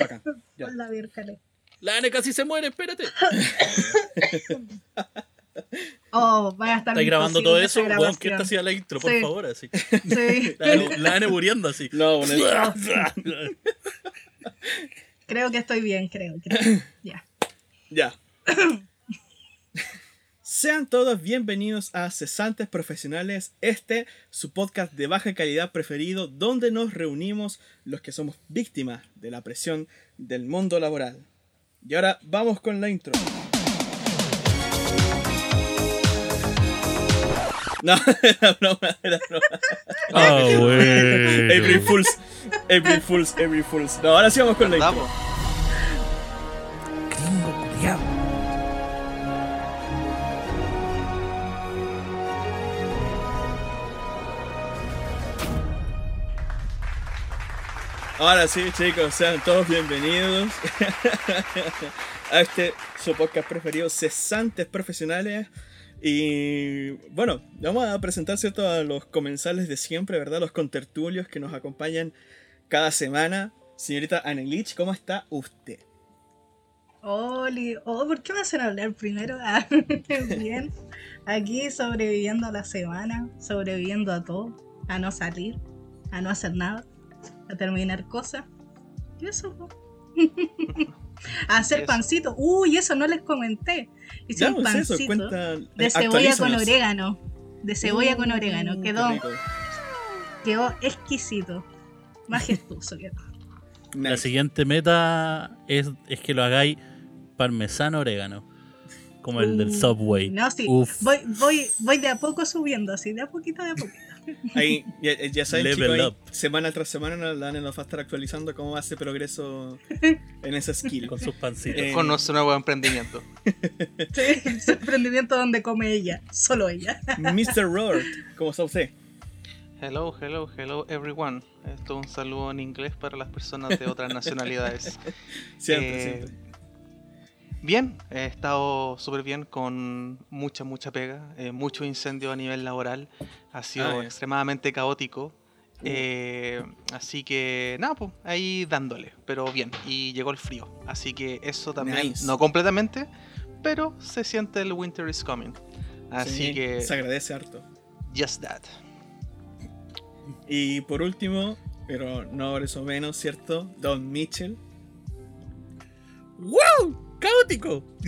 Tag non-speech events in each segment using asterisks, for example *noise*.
Bacán. *laughs* Ya. Hola, Vírcale. La Ane casi se muere, espérate. *laughs* Oh, vaya a estar ¿Estás grabando todo eso? Bueno, que esta hacía la intro, por Sí. favor, así. Sí, *laughs* La Ane, la Ane muriendo así. No, bueno, creo que estoy bien, creo. creo. Ya. Ya. Sean todos bienvenidos a Cesantes Profesionales, este su podcast de baja calidad preferido, donde nos reunimos los que somos víctimas de la presión del mundo laboral. Y ahora vamos con la intro. *laughs* No, *laughs* era broma, era broma. Ah, *laughs* güey. April Fools, April Fools, April Fools. No, ahora sí vamos con la intro. Vamos. Ahora sí, chicos, sean todos bienvenidos *laughs* a este su podcast preferido, Cesantes Profesionales. Y bueno, vamos a presentar ¿cierto? a los comensales de siempre, ¿verdad? Los contertulios que nos acompañan cada semana. Señorita Anelich, ¿cómo está usted? Oli, oh, ¿por qué me hacen hablar primero? *laughs* Ah, bien. Aquí sobreviviendo a la semana, sobreviviendo a todo, a no salir, a no hacer nada, a terminar cosas. Y eso, po. *laughs* A hacer Eso. pancito. Uy, eso no les comenté. Hice Ya, un pues eso, pancito cuenta. de cebolla con orégano. De cebolla con Mm, orégano. Quedó, quedó exquisito. Majestuoso quedó. La siguiente meta es, es que lo hagáis parmesano orégano. Como el del Uh, Subway. No, sí. Voy, voy, voy de a poco subiendo, así, de a poquito, de a poquito. Ahí, ya, ya saben, Level chicos, ahí, up. semana tras semana la Ane nos va a estar actualizando cómo hace progreso en esa skill. Con sus pancitos. Eh, Con nuestro nuevo emprendimiento. *laughs* Sí, ese emprendimiento donde come ella, solo ella. Mr. Roard, ¿cómo está usted? Hello, hello, hello everyone. Esto es un saludo en inglés para las personas de otras nacionalidades. *laughs* Siempre, Eh, siempre. Bien, he estado súper bien con mucha, mucha pega, eh, mucho incendio a nivel laboral. Ha sido Ah, extremadamente caótico. eh, así que, nada, pues ahí dándole, pero bien. Y llegó el frío, así que eso también, Nice. no completamente, pero se siente el winter is coming. Así Sí, que, Se agradece harto. just that. Y por último, pero no por eso menos, ¿cierto? Don Mitchell. ¡Wow! ¡Caótico! *laughs*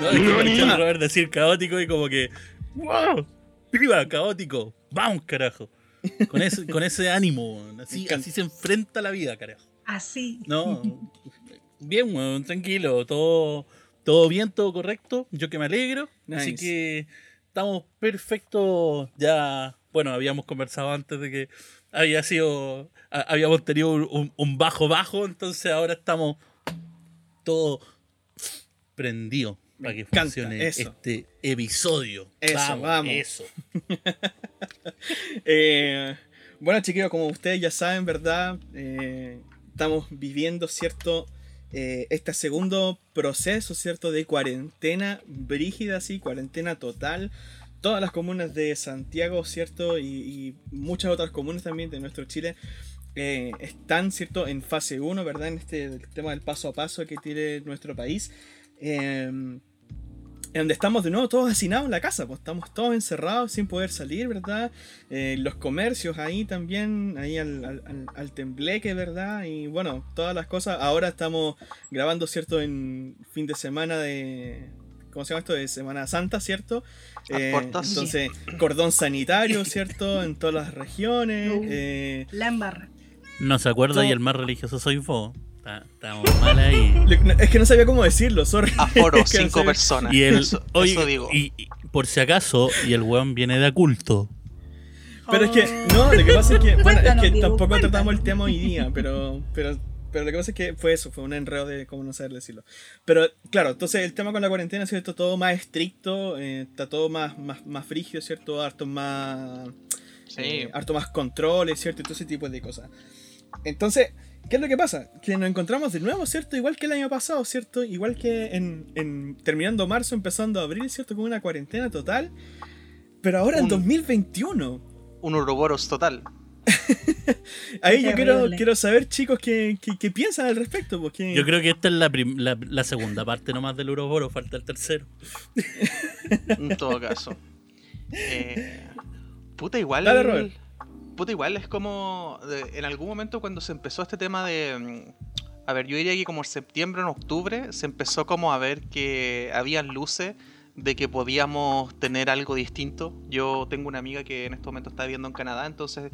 no, es que escuché a Robert decir caótico y como que. ¡Wow! ¡Viva! ¡Caótico! ¡Vamos, carajo! Con ese, con ese ánimo, así, así se enfrenta la vida, carajo. Así. No, bien, weón, tranquilo, todo, todo bien, todo correcto, yo que me alegro, así que estamos perfectos, ya, bueno, habíamos conversado antes de que había sido, habíamos tenido un, bajo bajo, entonces ahora estamos todo prendido Me para que funcione eso. este episodio. Eso, vamos. Eso. *laughs* Eh, bueno, chiquillos, como ustedes ya saben, ¿verdad? Eh, estamos viviendo, ¿cierto? Eh, este segundo proceso, ¿cierto? De cuarentena brígida, sí, cuarentena total. Todas las comunas de Santiago, ¿cierto? Y, muchas otras comunas también de nuestro Chile eh, están, ¿cierto? En fase 1, ¿verdad? En este el tema del paso a paso que tiene nuestro país. Eh, donde estamos de nuevo todos hacinados en la casa, pues estamos todos encerrados sin poder salir, ¿verdad? Eh, los comercios ahí también, ahí al- al- al tembleque, ¿verdad? Y bueno, todas las cosas. Ahora estamos grabando, ¿cierto? En fin de semana de... ¿Cómo se llama esto? De Semana Santa, ¿cierto? Puertas. entonces, cordón sanitario, ¿cierto? En todas las regiones. Uh. eh, La embarra. No se acuerda y el más religioso soy vos. Está- Estamos mal ahí. es que no sabía cómo decirlo, sorry. *laughs* Aforo, Es que no cinco personas. Y el, eso, oye, eso digo. Y, y por si acaso, y el weón viene de oculto. Pero es que, no, lo que pasa es que, bueno, es que Diego, tampoco cuéntanos. tratamos el tema hoy día, pero, pero, pero lo que pasa es que fue eso, fue un enredo de cómo no saber decirlo. Pero, claro, entonces el tema con la cuarentena, ¿cierto? Todo más estricto, eh, está todo más, más, más frigio, ¿cierto? Harto más, Sí. eh, harto más controles, ¿cierto? Y todo ese tipo de cosas. Entonces, ¿qué es lo que pasa? Que nos encontramos de nuevo, ¿cierto? Igual que el año pasado, ¿cierto? Igual que en, en terminando marzo, empezando abril, ¿cierto? Con una cuarentena total. Pero ahora en Un- 2021. Un Ouroboros total. *laughs* Ahí yo quiero, quiero saber, chicos, qué, qué, qué piensan al respecto. Porque... Yo creo que esta es la, prim- la, la segunda parte nomás del Uroboro, falta el tercero. En todo caso. Eh, puta, igual. Dale, Robert. Puta, igual es como. de- en algún momento cuando se empezó este tema de. mm, A ver, yo diría que como en septiembre o en octubre se empezó como a ver que habían luces de que podíamos tener algo distinto. Yo tengo una amiga que en este momento está viviendo en Canadá, entonces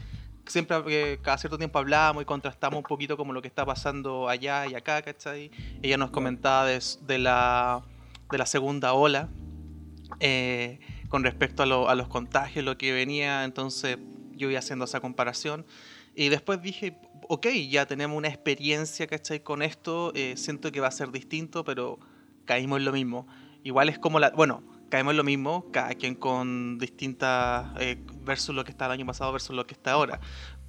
siempre eh, cada cierto tiempo hablamos y contrastamos un poquito como lo que está pasando allá y acá, ¿cachai? Ella nos comentaba de, de la, de la segunda ola eh, con respecto a, lo- a los contagios, lo que venía, entonces yo iba haciendo esa comparación y después dije, ok, ya tenemos una experiencia, ¿cachai? Con esto, eh, siento que va a ser distinto, pero caímos en lo mismo. Igual es como la, bueno, caemos en lo mismo, cada quien con distintas, eh, versus lo que está el año pasado versus lo que está ahora,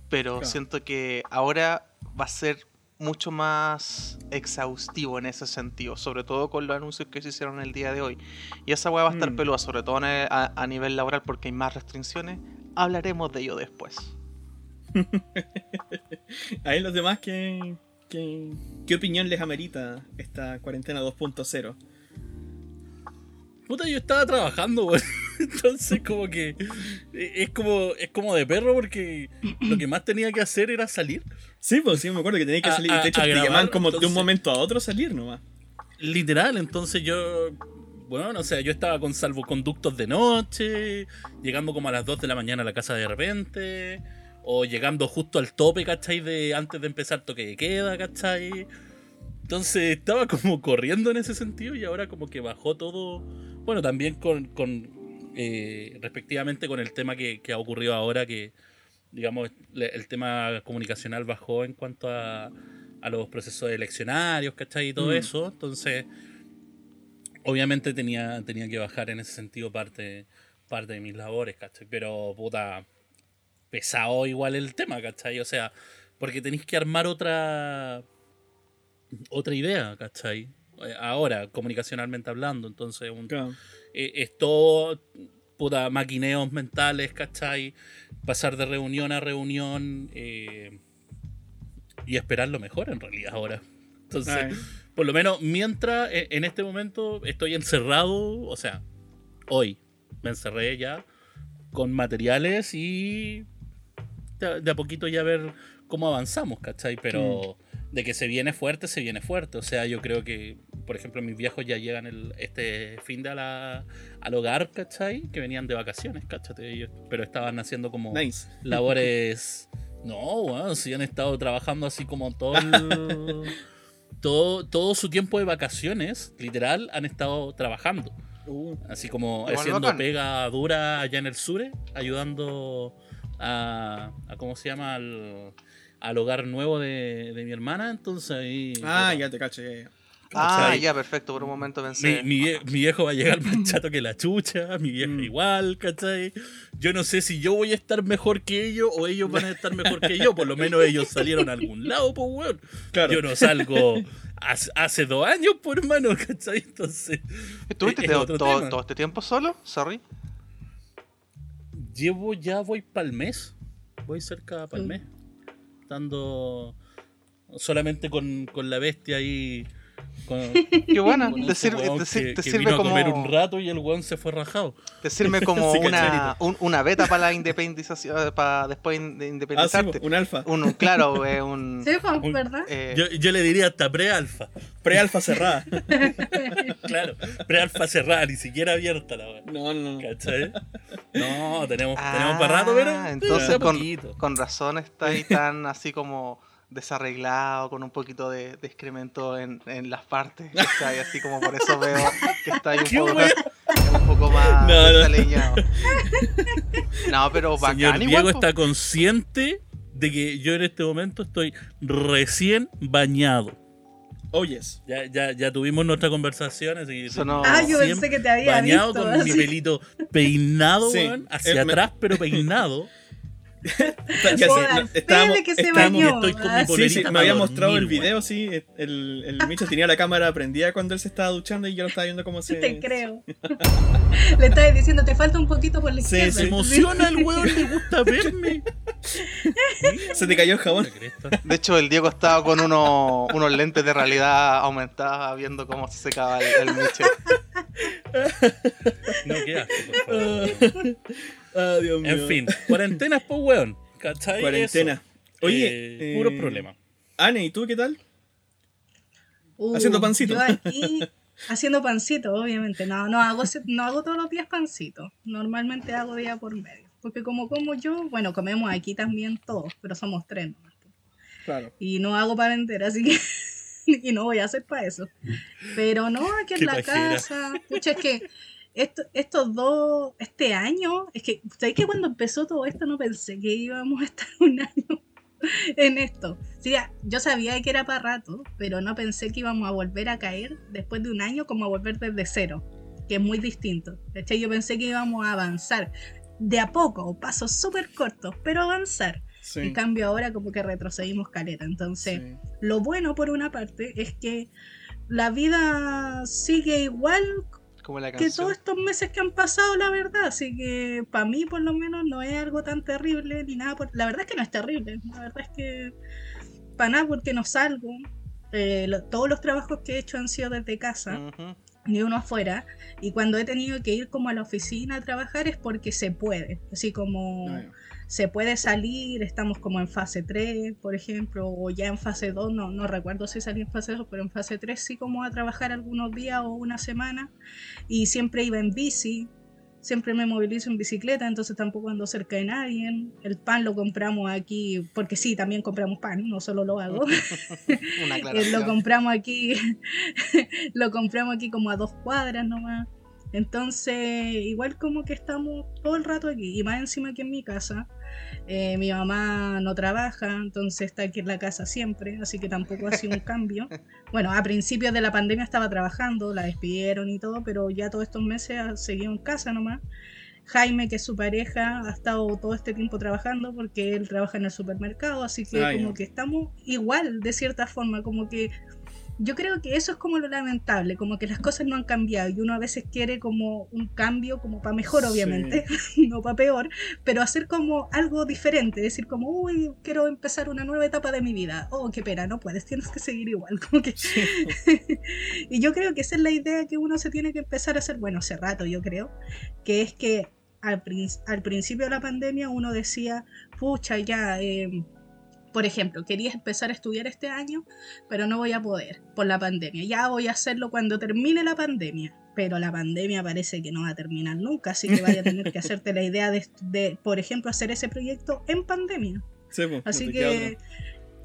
pero Claro. siento que ahora va a ser mucho más exhaustivo en ese sentido, sobre todo con los anuncios que se hicieron el día de hoy. Y esa weá va a estar Mm. peluda, sobre todo el- a, a nivel laboral, porque hay más restricciones. Hablaremos de ello después. *laughs* Ahí los demás, ¿qué, qué, qué opinión les amerita esta cuarentena 2.0? Puta, yo estaba trabajando, weón. *laughs* Entonces, como que. eh, Es como, es como de perro porque lo que más tenía que hacer era salir. Sí, pues sí, me acuerdo que tenéis que A- salir. a- de hecho, te grabar, llaman como de un entonces- momento a otro salir nomás. Literal, entonces yo. Bueno, o sea, yo estaba con salvoconductos de noche, llegando como a las 2 de la mañana a la casa de repente, o llegando justo al tope, ¿cachai? De antes de empezar toque de queda, ¿cachai? Entonces estaba como corriendo en ese sentido y ahora como que bajó todo. Bueno, también con, con eh, respectivamente con el tema que, que ha ocurrido ahora, que digamos el tema comunicacional bajó en cuanto a, a los procesos eleccionarios, ¿cachai? Y todo Mm. eso. Entonces, obviamente tenía, tenía que bajar en ese sentido parte, parte de mis labores, ¿cachai? Pero puta, pesado igual el tema, ¿cachai? O sea, porque tenéis que armar otra otra idea, ¿cachai? Eh, Ahora, comunicacionalmente hablando, entonces un, Claro. eh, es todo puta maquineos mentales, ¿cachai? Pasar de reunión a reunión eh, y esperar lo mejor en realidad ahora. Entonces, Ay. por lo menos mientras eh, en este momento estoy encerrado, o sea, hoy me encerré ya con materiales y de, a poquito ya ver cómo avanzamos, ¿cachai? Pero de que se viene fuerte, se viene fuerte. O sea, yo creo que, por ejemplo, mis viejos ya llegan el, este fin de a la- al hogar, ¿cachai? Que venían de vacaciones, ¿cachai? Ellos- pero estaban haciendo como Nice. *laughs* labores. No, bueno, si han estado trabajando así como todo el- *laughs* todo, todo su tiempo de vacaciones, literal, han estado trabajando. Uh, Así como haciendo bacán. pega dura allá en el sur, ayudando a, a ¿cómo se llama? Al, al hogar nuevo de, de mi hermana. Entonces ahí. ah, ya te ya. Ah, ya, perfecto. Por un momento pensé. mi, mi viejo va a llegar más chato que la chucha, mi vieja Mm. igual, ¿cachai? Yo no sé si yo voy a estar mejor que ellos o ellos van a estar mejor que yo, por lo menos ellos salieron a algún lado, pues weón. Claro. Yo no salgo hace, hace dos años, por hermano, ¿cachai? Entonces, ¿Estuviste es todo, todo- este tiempo solo? Sorry. llevo ya voy para el mes. Voy cerca para el Mm. Estando solamente con, con la bestia ahí. Con, Qué buena. con Te sirve, te, sir- que, te que sirve vino a como. comer un rato y el weón se fue rajado. Te sirve *laughs* como Sí, una, un- una beta para la independización. Para después de Ah, sí, independizarte. un alfa. un, un- claro, eh, un. *laughs* Sí, pues, Un- ¿verdad? eh, Yo, yo le diría hasta pre-alfa. Pre-alfa cerrada. *laughs* Claro, pre-alfa cerrada, ni siquiera abierta la weón. No, no, no. ¿Cachai? No, tenemos, ah, tenemos para rato, pero. Entonces, a con, con razón está ahí tan así como desarreglado, con un poquito de, de excremento en, en las partes. ¿cachai? Así como por eso veo que está ahí un ¿Qué poco, wea? un poco más No, no. desaliñado. No, pero Señor bacán Diego igual. po. está consciente de que yo en este momento estoy recién bañado. Oh, yes. Ya, ya, ya tuvimos nuestra conversación, así que Eso no- Ah, yo pensé que te había bañado visto. con mi así. pelito peinado, Sí, hacia eh, me- atrás, pero peinado. Ya sé, estábamos- que se estábamos- bañó. estoy con mi Sí, sí, me había mostrado el video, sí. El, el Micho tenía la cámara prendida cuando él se estaba duchando y yo lo estaba viendo cómo se. Te creo. *laughs* Le estaba diciendo, te falta un poquito por la izquierda. Se emociona el weón, le gusta verme. *laughs* Se te cayó el jabón. De hecho, el Diego estaba con unos, unos lentes de realidad aumentada viendo cómo se secaba el, el Miche. No, qué asco, por favor. *laughs* Ah, Dios mío. En fin, cuarentenas, pues weón. ¿Cachai? Cuarentena. Eso. Oye, Eh, eh, puros problemas. Anne, ¿y tú qué tal? Uh, Haciendo pancito. Yo aquí *laughs* haciendo pancito, obviamente. No, no hago, no hago todos los días pancito. Normalmente hago día por medio. Porque como como yo, bueno, comemos aquí también todos, pero somos tres nomás. Claro. Y no hago para vender, así que... *laughs* y no voy a hacer para eso. Pero no, aquí en la pajera. casa. Pucha, es que esto- estos dos, este año, es que, ¿sabes que cuando empezó todo esto no pensé que íbamos a estar *laughs* un año en esto? Sí, ya, yo sabía que era para rato, pero no pensé que íbamos a volver a caer después de un año como a volver desde cero, que es muy distinto. ¿cachai? Yo pensé que íbamos a avanzar de a poco, pasos súper cortos, pero avanzar. Sí. En cambio ahora como que retrocedimos caleta. Entonces, sí. lo bueno por una parte es que la vida sigue igual Como la que todos estos meses que han pasado, la verdad. Así que para mí, por lo menos, no es algo tan terrible ni nada. por- La verdad es que no es terrible. La verdad es que para nada, porque no salgo. Eh, lo- todos los trabajos que he hecho han sido desde casa, Ujú. ni uno afuera. Y cuando he tenido que ir como a la oficina a trabajar es porque se puede. Así como Ah, ya. Se puede salir, estamos como en fase 3, por ejemplo, o ya en fase 2, no, no recuerdo si salí en fase 2, pero en fase 3 sí como a trabajar algunos días o una semana, y siempre iba en bici, siempre me movilizo en bicicleta, entonces tampoco ando cerca de nadie, el pan lo compramos aquí, porque sí, también compramos pan, no solo lo hago, *laughs* Una eh, lo compramos aquí, *laughs* lo compramos aquí como a dos cuadras nomás. Entonces, igual como que estamos todo el rato aquí, y más encima aquí en mi casa. eh, mi mamá no trabaja, entonces está aquí en la casa siempre, así que tampoco ha sido un *laughs* cambio. Bueno, a principios de la pandemia estaba trabajando, la despidieron y todo, pero ya todos estos meses ha seguido en casa nomás. Jaime, que es su pareja, ha estado todo este tiempo trabajando porque él trabaja en el supermercado, así que Ah, como que estamos igual de cierta forma, como que yo creo que eso es como lo lamentable, como que las cosas no han cambiado y uno a veces quiere como un cambio, como para mejor Sí. obviamente, *laughs* no para peor, pero hacer como algo diferente, decir como, uy, quiero empezar una nueva etapa de mi vida, oh, qué pena, no puedes, *laughs* tienes que seguir igual, como que... *laughs* y yo creo que esa es la idea que uno se tiene que empezar a hacer, bueno, hace rato yo creo, que es que al, prin- al principio de la pandemia uno decía, pucha, ya... eh, por ejemplo, quería empezar a estudiar este año, pero no voy a poder por la pandemia. Ya voy a hacerlo cuando termine la pandemia. Pero la pandemia parece que no va a terminar nunca, así que vaya a tener que *laughs* hacerte la idea de, de, por ejemplo, hacer ese proyecto en pandemia. Sí, pues, Así que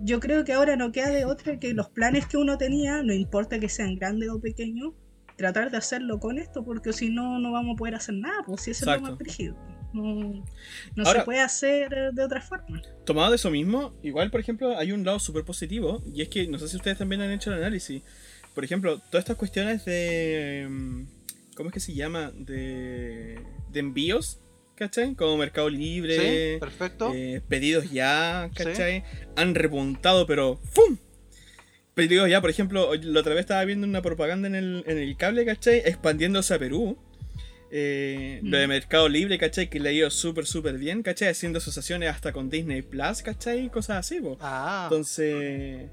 yo creo que ahora no queda de otra que los planes que uno tenía, no importa que sean grandes o pequeños, tratar de hacerlo con esto, porque si no, no vamos a poder hacer nada, pues si eso es lo más rígido. No, no Ahora- se puede hacer de otra forma. Tomado de eso mismo, igual, por ejemplo, hay un lado súper positivo, y es que no sé si ustedes también han hecho el análisis. Por ejemplo, todas estas cuestiones de. mm, ¿Cómo es que se llama? De, de envíos, ¿cachai? Como Mercado Libre, Sí, perfecto. eh, pedidos ya, ¿cachai? Han repuntado, pero ¡fum! Pedidos ya, por ejemplo, la otra vez estaba viendo una propaganda en el, en el cable, ¿cachai? Expandiéndose a Perú. Eh, Lo de Mm. Mercado Libre, ¿cachai? Que le ha ido súper, súper bien, ¿cachai? Haciendo asociaciones hasta con Disney Plus, ¿cachai? Cosas así, po. Ah, Entonces,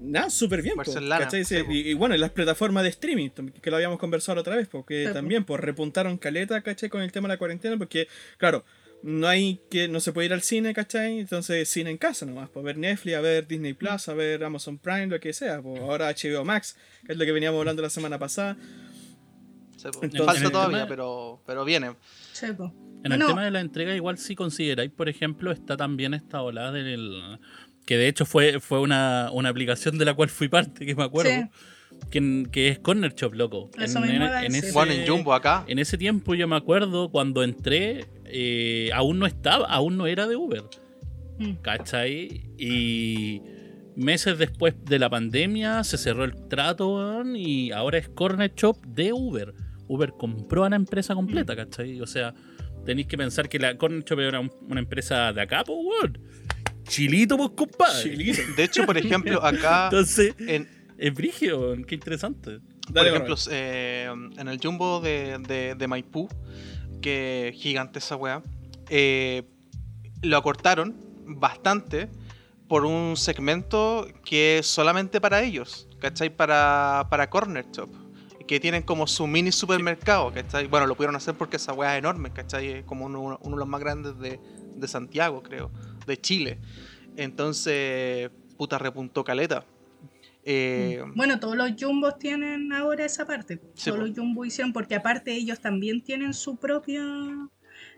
nada, súper bien, po, ¿cachai? sí, Sí, po. y, y bueno, en las plataformas de streaming, que lo habíamos conversado la otra vez, porque Sí, también, pues repuntaron caleta, ¿cachai? Con el tema de la cuarentena, porque, claro, no hay que, no se puede ir al cine, ¿cachai? Entonces, cine en casa nomás, pues ver Netflix, a ver Disney Plus, a ver Amazon Prime, lo que sea, pues ahora HBO Max, que es lo que veníamos hablando la semana pasada. Entonces- falta En todavía, tema- pero, pero viene. En el tema de la entrega, igual si consideráis, por ejemplo, está también esta ola del. que de hecho fue, fue una, una aplicación de la cual fui parte, que me acuerdo. Sí. Que, que es Corner Shop, loco. Eso iba a decir. ese, Bueno, en Jumbo acá. en ese tiempo yo me acuerdo cuando entré, eh, aún no estaba, aún no era de Uber. Mm. ¿Cachai? Y meses después de la pandemia se cerró el trato y ahora es Corner Shop de Uber. Uber compró a la empresa completa, ¿cachai? O sea, tenéis que pensar que la Corner Shop era un- una empresa de acá, pues, weón. Chilito, pues, compadre. Chilito. De hecho, por ejemplo, acá *laughs* Entonces, en, es brigio, qué interesante. por ejemplo, eh, en el Jumbo de, de- de Maipú, que gigante esa weá, eh, lo acortaron bastante por un segmento que es solamente para ellos, ¿cachai? Para, para Corner Shop. Que tienen como su mini supermercado, ¿cachai? Bueno, lo pudieron hacer porque esa weá es enorme, ¿cachai? Es como uno, uno de los más grandes de, de Santiago, creo, de Chile. Entonces, puta, repuntó caleta. Eh, Bueno, todos los jumbos tienen ahora esa parte. Sí, todos po. los jumbos hicieron, porque aparte ellos también tienen su propia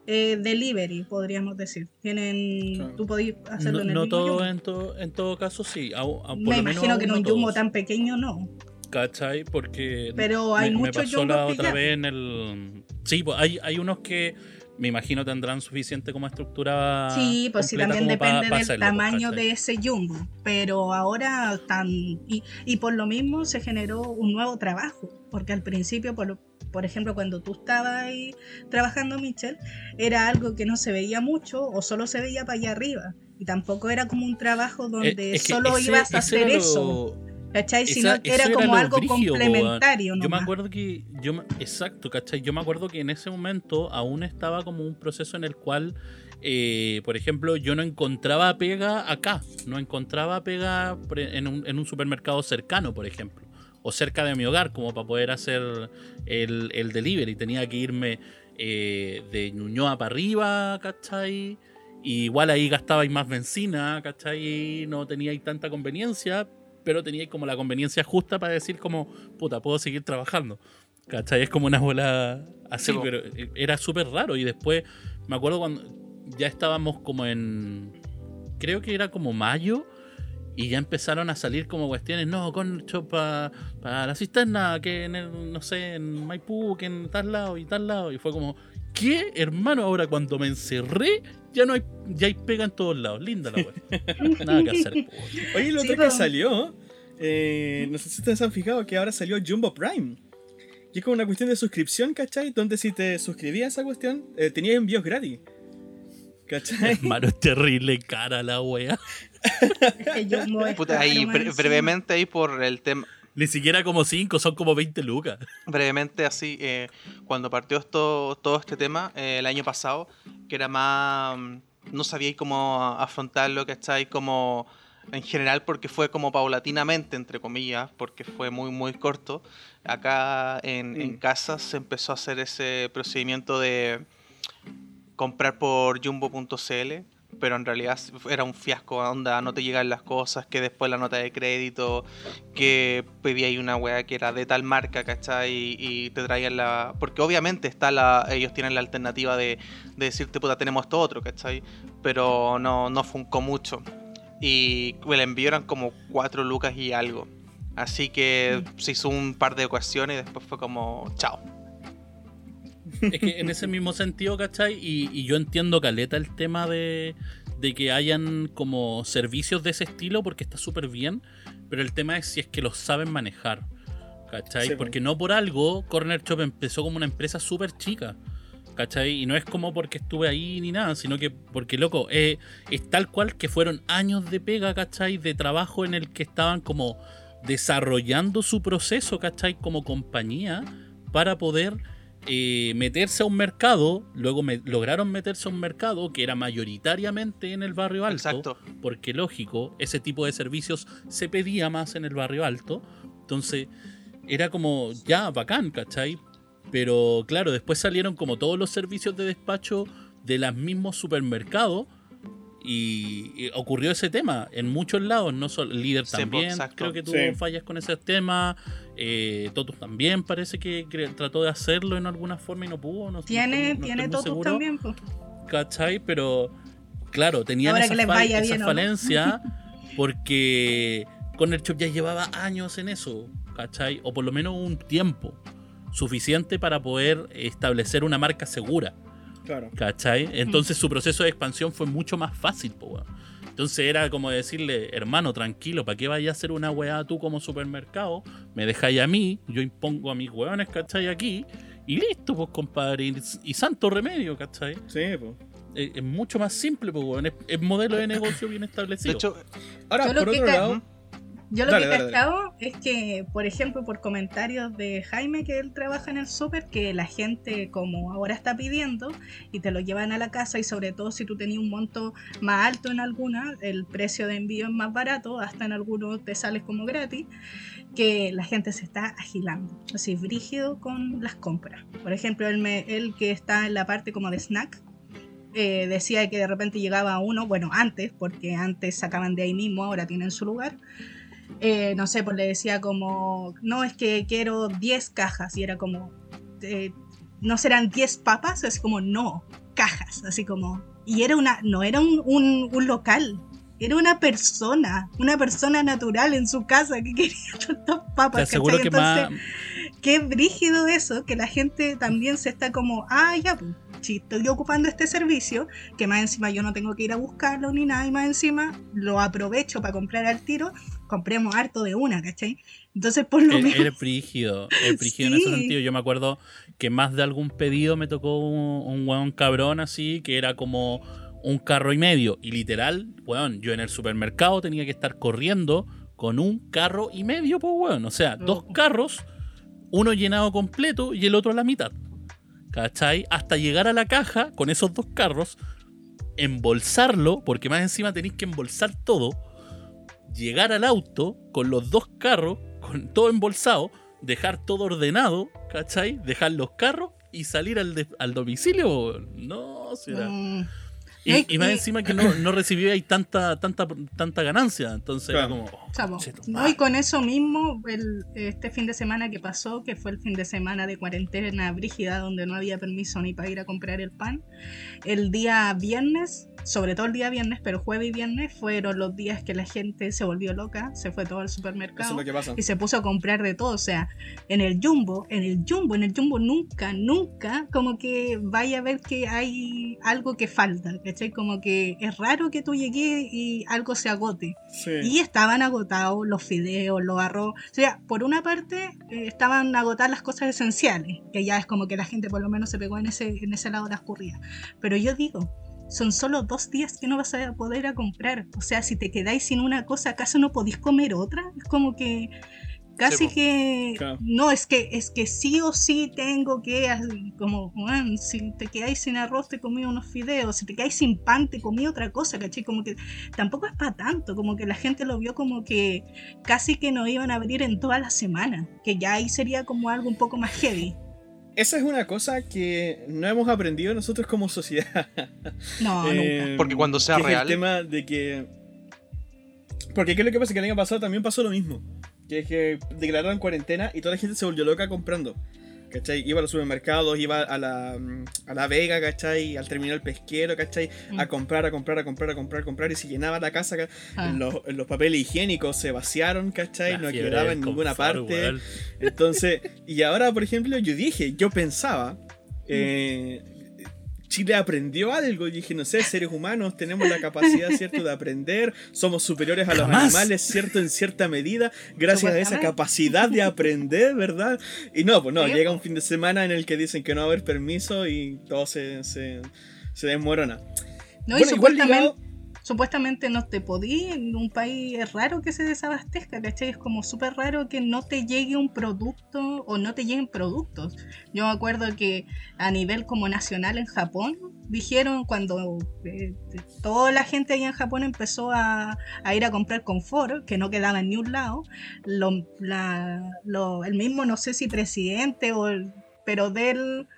eh, delivery, podríamos decir. Tienen, Claro. tú podías hacerlo No, en el no mismo todo jumbo. en, to- en todo caso, sí. por Me lo menos imagino que en un jumbo todos, tan pequeño no. ¿Cachai? Porque Pero hay me, me pasó la otra vez en el... Sí, pues hay, hay unos que me imagino tendrán suficiente como estructura Sí, pues sí, también pa- depende pa del hacerlo, pues, tamaño ¿cachai? de ese jumbo. Pero ahora están. Y, y por lo mismo se generó un nuevo trabajo. Porque al principio, por, lo- por ejemplo, cuando tú estabas ahí trabajando, Michelle, era algo que no se veía mucho o solo se veía para allá arriba. Y tampoco era como un trabajo Eh, donde es que solo ese- ibas a hacer era eso. ¿Cachai? esa- que eso era era como algo brígido, complementario. Yo me acuerdo que. Yo, exacto, ¿cachai? Yo me acuerdo que en ese momento aún estaba como un proceso en el cual, eh, por ejemplo, yo no encontraba pega acá. No encontraba pega en un, en un supermercado cercano, por ejemplo. O cerca de mi hogar, como para poder hacer el, el delivery. Tenía que irme eh, de Ñuñoa para arriba, ¿cachai? Y igual ahí gastabais más benzina, ¿cachai? No teníais tanta conveniencia, pero teníais como la conveniencia justa para decir como, puta, puedo seguir trabajando. ¿Cachai? Es como una bola así, Sí, pero era súper raro. Y después, me acuerdo cuando ya estábamos como en, creo que era como mayo, y ya empezaron a salir como cuestiones, no, con para la cisterna, que en el, no sé, en Maipú, que en tal lado y tal lado. Y fue como, ¿qué, hermano? Ahora cuando me encerré, ya no hay, ya hay pega en todos lados. Linda la wea. *laughs* Nada que hacer. Oye, lo Sí, otro que salió, eh, no sé si ustedes han fijado que ahora salió Jumbo Prime. Y es como una cuestión de suscripción, ¿cachai? Donde si te suscribías a esa cuestión, eh, tenías envíos gratis. ¿Cachai? *laughs* Hermano, es terrible cara la wea. Puta, ahí brevemente ahí por el tema, Ni siquiera como 5, son como 20 lucas. brevemente así, eh, cuando partió esto, todo este tema eh, el año pasado, que era más, mm, no sabíais cómo afrontarlo, ¿cachai? Como en general porque fue como paulatinamente, entre comillas, porque fue muy, muy corto. Acá en, en Mm. casa se empezó a hacer ese procedimiento de comprar por jumbo.cl, pero en realidad era un fiasco, onda, no te llegan las cosas, que después la nota de crédito, que pedí ahí una weá que era de tal marca, ¿cachai? Y, y te traían la... Porque obviamente está la... ellos tienen la alternativa de, de decirte, puta, tenemos esto otro, ¿cachai? Pero no, no funcó mucho. Y el envío eran como 4 lucas y algo. Así que se hizo un par de ocasiones y después fue como, chao. Es que en ese mismo sentido, ¿cachai? Y, y yo entiendo, Caleta, el tema de, de que hayan como servicios de ese estilo porque está súper bien, pero el tema es si es que los saben manejar, ¿cachai? Sí, porque no por algo Corner Shop empezó como una empresa súper chica. ¿Cachai? Y no es como porque estuve ahí ni nada, sino que porque, loco, eh, es tal cual que fueron años de pega, ¿cachai? De trabajo en el que estaban como desarrollando su proceso, ¿cachai? Como compañía para poder eh, meterse a un mercado, luego me- lograron meterse a un mercado que era mayoritariamente en el barrio alto, Exacto. porque lógico, ese tipo de servicios se pedía más en el barrio alto, entonces era como ya bacán, ¿cachai? Pero claro, después salieron como todos los servicios de despacho de los mismos supermercados y, y ocurrió ese tema en muchos lados, no solo líder también, exacto. creo que tuvo Sí. fallas con ese tema, eh, Totus también parece que trató de hacerlo en alguna forma y no pudo. No, Tiene, no- no tiene Totus seguro, también, pues. ¿cachai? Pero claro, tenían Ahora esa, que les fa- vaya esa bien, ¿o no? falencia *laughs* porque Corner Shop ya llevaba años en eso, ¿cachai? O por lo menos un tiempo suficiente para poder establecer una marca segura. Claro. ¿Cachai? Entonces su proceso de expansión fue mucho más fácil, po. Entonces era como decirle, hermano, tranquilo, ¿para qué vayas a hacer una weá tú como supermercado? Me dejáis a mí, yo impongo a mis weones, ¿cachai? Aquí, Y listo, pues, compadre. Y, y santo remedio, ¿cachai? Sí, pues. Es, es mucho más simple, pues, weón. Es, es modelo de negocio bien De establecido. hecho, Ahora, por que otro lado, Yo lo Dale, que he cachado es que, por ejemplo, por comentarios de Jaime, que él trabaja en el súper, que la gente como ahora está pidiendo y te lo llevan a la casa y sobre todo si tú tenías un monto más alto en alguna, el precio de envío es más barato, hasta en algunos te sales como gratis, que la gente se está agilando, así brígido con las compras. Por ejemplo, él, me, él que está en la parte como de snack, eh, decía que de repente llegaba uno, bueno, antes, porque antes sacaban de ahí mismo, ahora tienen su lugar. Eh, no sé, pues le decía como, no, es que quiero 10 cajas, y era como, eh, no serán 10 papas, así como, no, cajas, así como, y era una, no era un, un- un local, era una persona, una persona natural en su casa que *laughs* quería tantas Te papas. aseguro ¿cachai? que más. Entonces, qué brígido eso, que la gente también se está como, ah, ya, pues, si estoy ocupando este servicio, que más encima yo no tengo que ir a buscarlo ni nada, y más encima lo aprovecho para comprar al tiro, compremos harto de una, ¿cachai? Entonces, por lo menos... eres brígido, eres brígido en ese Sí. sentido. Yo me acuerdo que más de algún pedido me tocó un, un weón cabrón así, que era como un carro y medio. Y literal, weón, yo en el supermercado tenía que estar corriendo con un carro y medio, pues weón. O sea, dos Oh. carros, uno llenado completo y el otro a la mitad. ¿Cachai? Hasta llegar a la caja con esos dos carros, embolsarlo, porque más encima tenéis que embolsar todo, llegar al auto con los dos carros, con todo embolsado, dejar todo ordenado, ¿cachai? Dejar los carros y salir al, al domicilio. No, será. mm, Y, y más encima que no, no recibí ahí tanta, tanta, tanta ganancia. Entonces era Claro. como. oh, Chavo. No, y con eso mismo, el, este fin de semana que pasó, que fue el fin de semana de cuarentena brígida, donde no había permiso ni para ir a comprar el pan, el día viernes, sobre todo el día viernes, pero jueves y viernes fueron los días que la gente se volvió loca, se fue todo al eso supermercado es lo que pasa. y se puso a comprar de todo. O sea, en el Jumbo, en el Jumbo, en el Jumbo nunca, nunca como que vaya a ver que hay algo que falta, ¿cachai? Como que es raro que tú llegues y algo se agote. Sí. Y estaban agotados los fideos, los arroz. O sea, por una parte eh, estaban agotadas las cosas esenciales, que ya es como que la gente por lo menos se pegó en ese, en ese lado de las curridas. Pero yo digo, son solo dos días que no vas a poder ir a comprar. O sea, si te quedáis sin una cosa, ¿acaso no podéis comer otra? Es como que casi po. que Claro. no es que es que sí o sí tengo que como "Weón, si te quedáis sin arroz te comí unos fideos si te quedáis sin pan te comí otra cosa ¿cachai? como que tampoco es para tanto como que la gente lo vio como que casi que no iban a abrir en toda la semana que ya ahí sería como algo un poco más heavy Esa es una cosa que no hemos aprendido nosotros como sociedad. *laughs* no Eh, nunca Porque cuando sea que es real- el tema de que. Porque ¿qué es lo que pasa? Que el año pasado también pasó lo mismo. Que es que declararon cuarentena y toda la gente se volvió loca comprando. ¿Cachai? Iba a los supermercados, iba a la, mm, a la Vega, ¿cachai? Al terminal pesquero, ¿cachai? A Mm. comprar, a comprar, a comprar, a comprar, a comprar. Y se llenaba la casa. ca- Ah. Los, los papeles higiénicos se vaciaron, ¿cachai? La no fiebre quedaba del en ninguna parte. Entonces, y ahora, por ejemplo, yo dije, yo pensaba, eh, Chile aprendió algo. Y dije, no sé, seres humanos tenemos la capacidad, *laughs* ¿cierto?, de aprender. Somos superiores a los Jamás. animales, ¿cierto?, en cierta medida, gracias a esa capacidad de aprender, ¿verdad? Y no, pues no, Sí, llega un fin de semana en el que dicen que no va a haber permiso y todo se, se, se desmorona. no y bueno, igual supuestamente ligado, supuestamente no te podí, en un país es raro que se desabastezca, ¿cachai? Es como súper raro que no te llegue un producto o no te lleguen productos. Yo me acuerdo que a nivel como nacional en Japón, dijeron cuando eh, toda la gente allá en Japón empezó a, ir a comprar confort, que no quedaba en ni un lado, lo- el mismo, no sé si presidente o pero del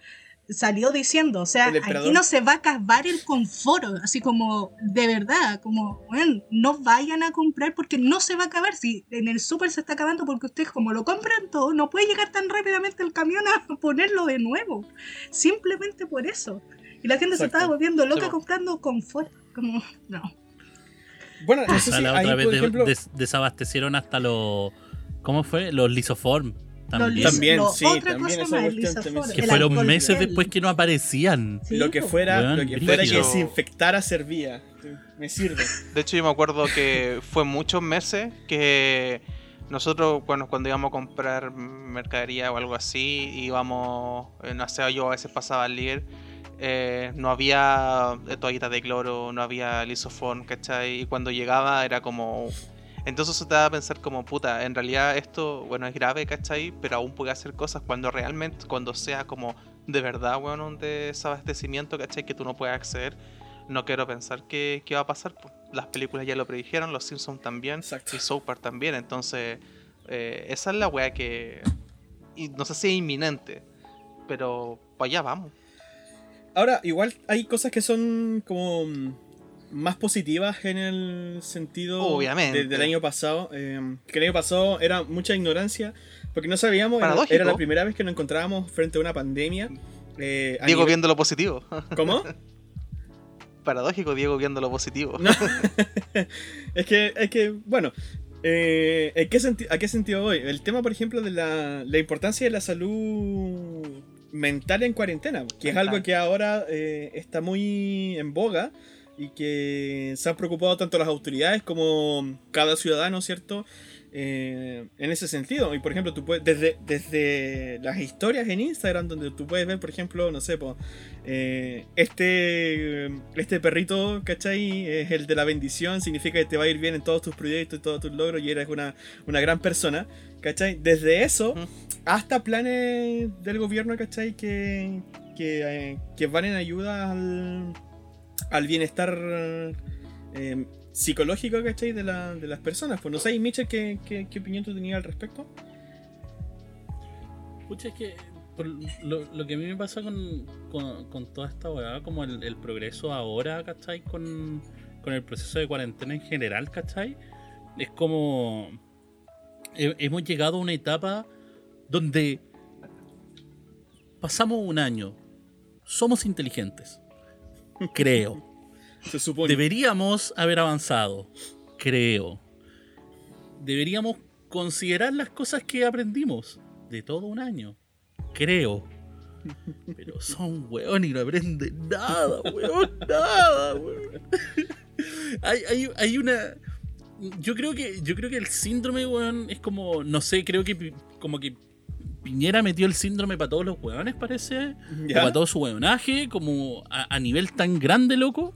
salió diciendo, o sea, aquí no se va a acabar el confort, así como de verdad, como, bueno, no vayan a comprar porque no se va a acabar, si en el súper se está acabando porque ustedes como lo compran todo, no puede llegar tan rápidamente el camión a *laughs* ponerlo de nuevo, simplemente por eso. Y la gente se estaba volviendo loca Sí, comprando confort, como, no. bueno, no sé si la ahí, otra vez por de- ejemplo, des- desabastecieron hasta los. ¿Cómo fue? Los lisoform. También. También, lo- sí, otra también cosa esa cuestión también se- que fueron meses gel. después que no aparecían. Sí, lo que fuera, lo que brígido. fuera que desinfectara servía. Me sirve. De hecho, yo me acuerdo que fue muchos meses que nosotros, bueno, cuando íbamos a comprar mercadería o algo así, íbamos, eh, no sé, yo a veces pasaba al líder, eh, no había eh, toallitas de cloro, no había lisofón, ¿cachai? Y cuando llegaba era como... Entonces eso te da a pensar como, puta, en realidad esto, bueno, es grave, ¿cachai? Pero aún puede hacer cosas cuando realmente, cuando sea como de verdad, bueno, un desabastecimiento, ¿cachai? Que tú no puedes acceder. No quiero pensar qué, qué va a pasar. po. Las películas ya lo predijeron, los Simpsons también, Exacto. y South Park también. Entonces, eh, esa es la wea que... Y no sé si es inminente, pero para allá vamos. Ahora, igual hay cosas que son como mm, más positivas en el sentido Obviamente. de- del año pasado. eh, que el año pasado era mucha ignorancia, porque no sabíamos, era, Paradójico. era la primera vez que nos encontrábamos frente a una pandemia. eh, Diego nivel- viendo lo positivo. *laughs* ¿Cómo? *laughs* Paradójico, Diego viendo lo positivo. No. *laughs* es que, es que, bueno, eh, ¿en qué senti- ¿a qué sentido voy? El tema, por ejemplo, de la, la importancia de la salud mental en cuarentena, que es algo que ahora eh, está muy en boga y que se han preocupado tanto las autoridades como cada ciudadano, ¿cierto? Eh, en ese sentido. Y por ejemplo, tú puedes, desde, desde las historias en Instagram, donde tú puedes ver, por ejemplo, no sé, po, eh, este, este perrito, ¿cachai? Es el de la bendición, significa que te va a ir bien en todos tus proyectos y todos tus logros y eres una, una gran persona, ¿cachai? Desde eso hasta planes del gobierno, ¿cachai? Que, que, eh, que van en ayuda al, al bienestar eh, psicológico, ¿cachai? De, la- de las personas. Pues no sé, Mitchell, ¿qué, qué, qué opinión tú tenías al respecto? Pucha, es que por lo, lo que a mí me pasa con, con, con toda esta weá, como el, progreso ahora, ¿cachai? Con, con el proceso de cuarentena en general, ¿cachai? Es como... he- hemos llegado a una etapa donde pasamos un año, somos inteligentes, creo. Se supone. Deberíamos haber avanzado, creo. Deberíamos considerar las cosas que aprendimos de todo un año, creo. Pero son weón y no aprenden nada, weón, nada, weón. hay, hay, hay una. Yo creo que. Yo creo que el síndrome, weón, es como. No sé, creo que como que Piñera metió el síndrome para todos los weones, parece. O ¿Ya? para todo su weonaje, como a, a nivel tan grande, loco,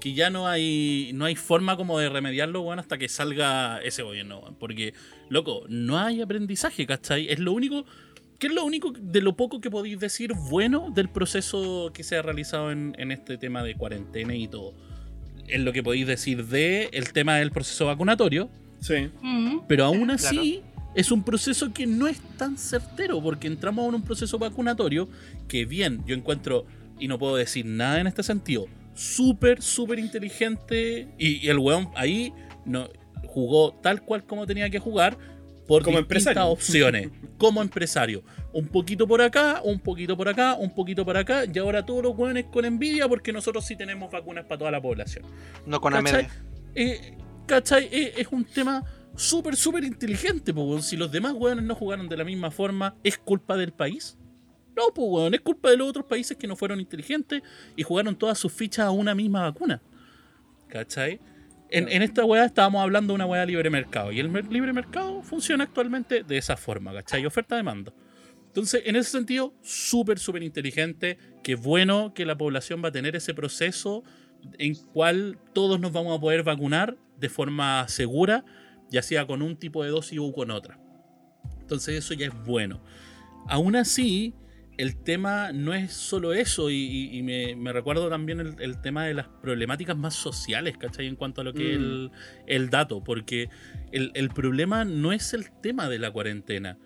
que ya no hay no hay forma como de remediarlo, weón, hasta que salga ese gobierno, weón. Porque, loco, no hay aprendizaje, ¿cachai? Es lo único... ¿Qué es lo único de lo poco que podéis decir bueno del proceso que se ha realizado en, en este tema de cuarentena y todo? Es lo que podéis decir de el tema del proceso vacunatorio, Sí. Mm. pero aún así es un proceso que no es tan certero, porque entramos en un proceso vacunatorio que bien, yo encuentro, y no puedo decir nada en este sentido, súper, súper inteligente, y, y el weón ahí no, jugó tal cual como tenía que jugar por Como distintas empresario. opciones, *laughs* como empresario. Un poquito por acá, un poquito por acá, un poquito por acá, y ahora todos los weones con envidia porque nosotros sí tenemos vacunas para toda la población. No con ¿Cachai? Eh, ¿Cachai? Eh, es un tema súper, súper inteligente, pues, weón. Si los demás weones no jugaron de la misma forma, ¿es culpa del país? No, pues, weón. Es culpa de los otros países que no fueron inteligentes y jugaron todas sus fichas a una misma vacuna. ¿Cachai? En, en esta weá estábamos hablando de una weá libre mercado. Y el mer- libre mercado funciona actualmente de esa forma, ¿cachai? Oferta-demanda. Entonces, en ese sentido, súper, súper inteligente. Qué bueno que la población va a tener ese proceso en cual todos nos vamos a poder vacunar de forma segura, ya sea con un tipo de dosis o con otra. Entonces eso ya es bueno. Aún así, el tema no es solo eso, y, me, recuerdo también el, el tema de las problemáticas más sociales, ¿cachai? En cuanto a lo que es Mm. el, el dato, porque el, el problema no es el tema de la cuarentena.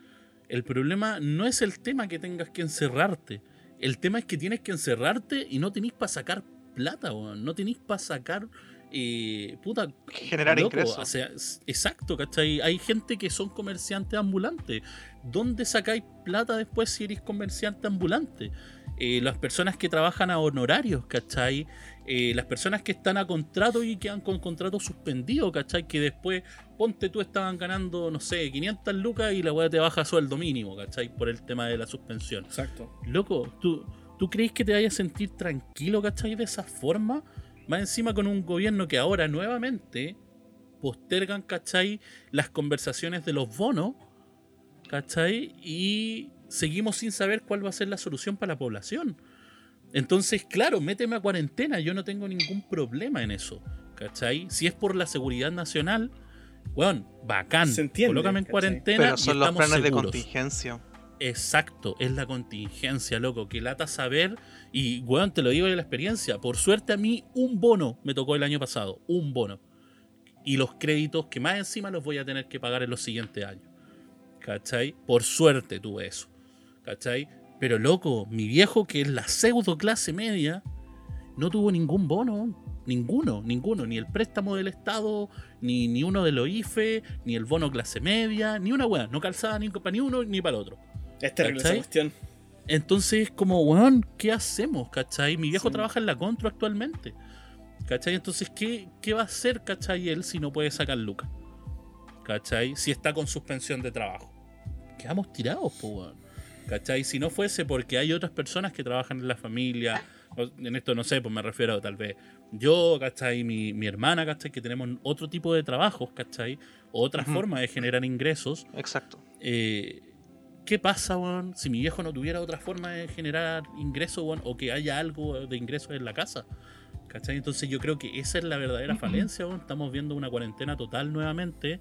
El problema no es el tema que tengas que encerrarte. El tema es que tienes que encerrarte y no tenés para sacar plata. No tenés para sacar. Eh, puta. Generar loco, ingresos. O sea, exacto, ¿cachai? Hay gente que son comerciantes ambulantes. ¿Dónde sacáis plata después si eres comerciante ambulante? Eh, las personas que trabajan a honorarios, ¿cachai? Eh, las personas que están a contrato y quedan con contrato suspendido, ¿cachai? Que después, ponte tú, estaban ganando, no sé, 500 lucas y la weá te baja sueldo mínimo, ¿cachai? Por el tema de la suspensión. Exacto. Loco, ¿tú, ¿tú crees que te vayas a sentir tranquilo, ¿cachai? De esa forma. Más encima con un gobierno que ahora nuevamente postergan, ¿cachai? Las conversaciones de los bonos, ¿cachai? Y seguimos sin saber cuál va a ser la solución para la población. Entonces, claro, méteme a cuarentena, yo no tengo ningún problema en eso, ¿cachai? Si es por la seguridad nacional, bueno, bacán, Se entiende, colócame en ¿cachai? cuarentena Pero y son los estamos planes de contingencia. Exacto, es la contingencia, loco. Que lata saber. Y, weón, te lo digo de la experiencia. Por suerte a mí, un bono me tocó el año pasado. Un bono. Y los créditos que más encima los voy a tener que pagar en los siguientes años. ¿Cachai? Por suerte tuve eso. ¿Cachai? Pero, loco, mi viejo, que es la pseudo clase media, no tuvo ningún bono. Ninguno, ninguno. Ni el préstamo del Estado, ni, ni uno de los IFE, ni el bono clase media, ni una weá. No calzaba ni para ni uno ni para el otro. Es terrible esa ¿Cachai? cuestión. Entonces, como, weón, ¿qué hacemos? ¿Cachai? Mi viejo Sí. trabaja en la Contro actualmente. ¿Cachai? Entonces, ¿qué, ¿qué va a hacer, cachai, él si no puede sacar lucas? ¿Cachai? Si está con suspensión de trabajo. Quedamos tirados, po, weón. ¿Cachai? Si no fuese porque hay otras personas que trabajan en la familia, en esto no sé, pues me refiero a tal vez yo, ¿cachai? Mi, mi hermana, ¿cachai? Que tenemos otro tipo de trabajos, ¿cachai? Otra Ujú. forma de generar ingresos. Exacto. Eh, ¿Qué pasa, weón, si mi viejo no tuviera otra forma de generar ingresos, weón, o que haya algo de ingresos en la casa? ¿Cachai? Entonces yo creo que esa es la verdadera falencia, weón. Estamos viendo una cuarentena total nuevamente,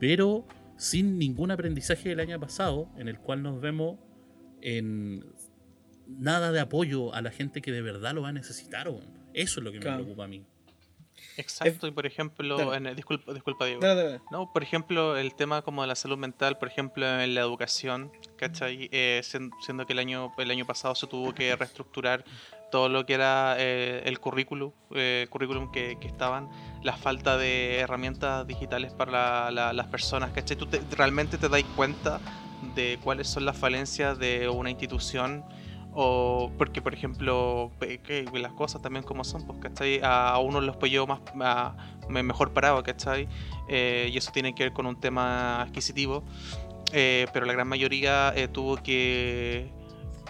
pero sin ningún aprendizaje del año pasado, en el cual nos vemos en nada de apoyo a la gente que de verdad lo va a necesitar, weón. Eso es lo que Claro. me preocupa a mí. Exacto. Y por ejemplo, en disculpa, disculpa Diego. Dale, dale. No, por ejemplo, el tema como de la salud mental, por ejemplo, en la educación, ¿cachai? Eh, sien- siendo que el año, el año pasado se tuvo que reestructurar todo lo que era eh, el currículum, eh, currículum que, que estaban, la falta de herramientas digitales para la- la- las personas, ¿cachai? Tú te- realmente te das cuenta de cuáles son las falencias de una institución o porque por ejemplo las cosas también como son pues ¿cachai? a uno los pilló más a- me- mejor parado ¿cachai? Eh, y eso tiene que ver con un tema adquisitivo eh, pero la gran mayoría eh, tuvo que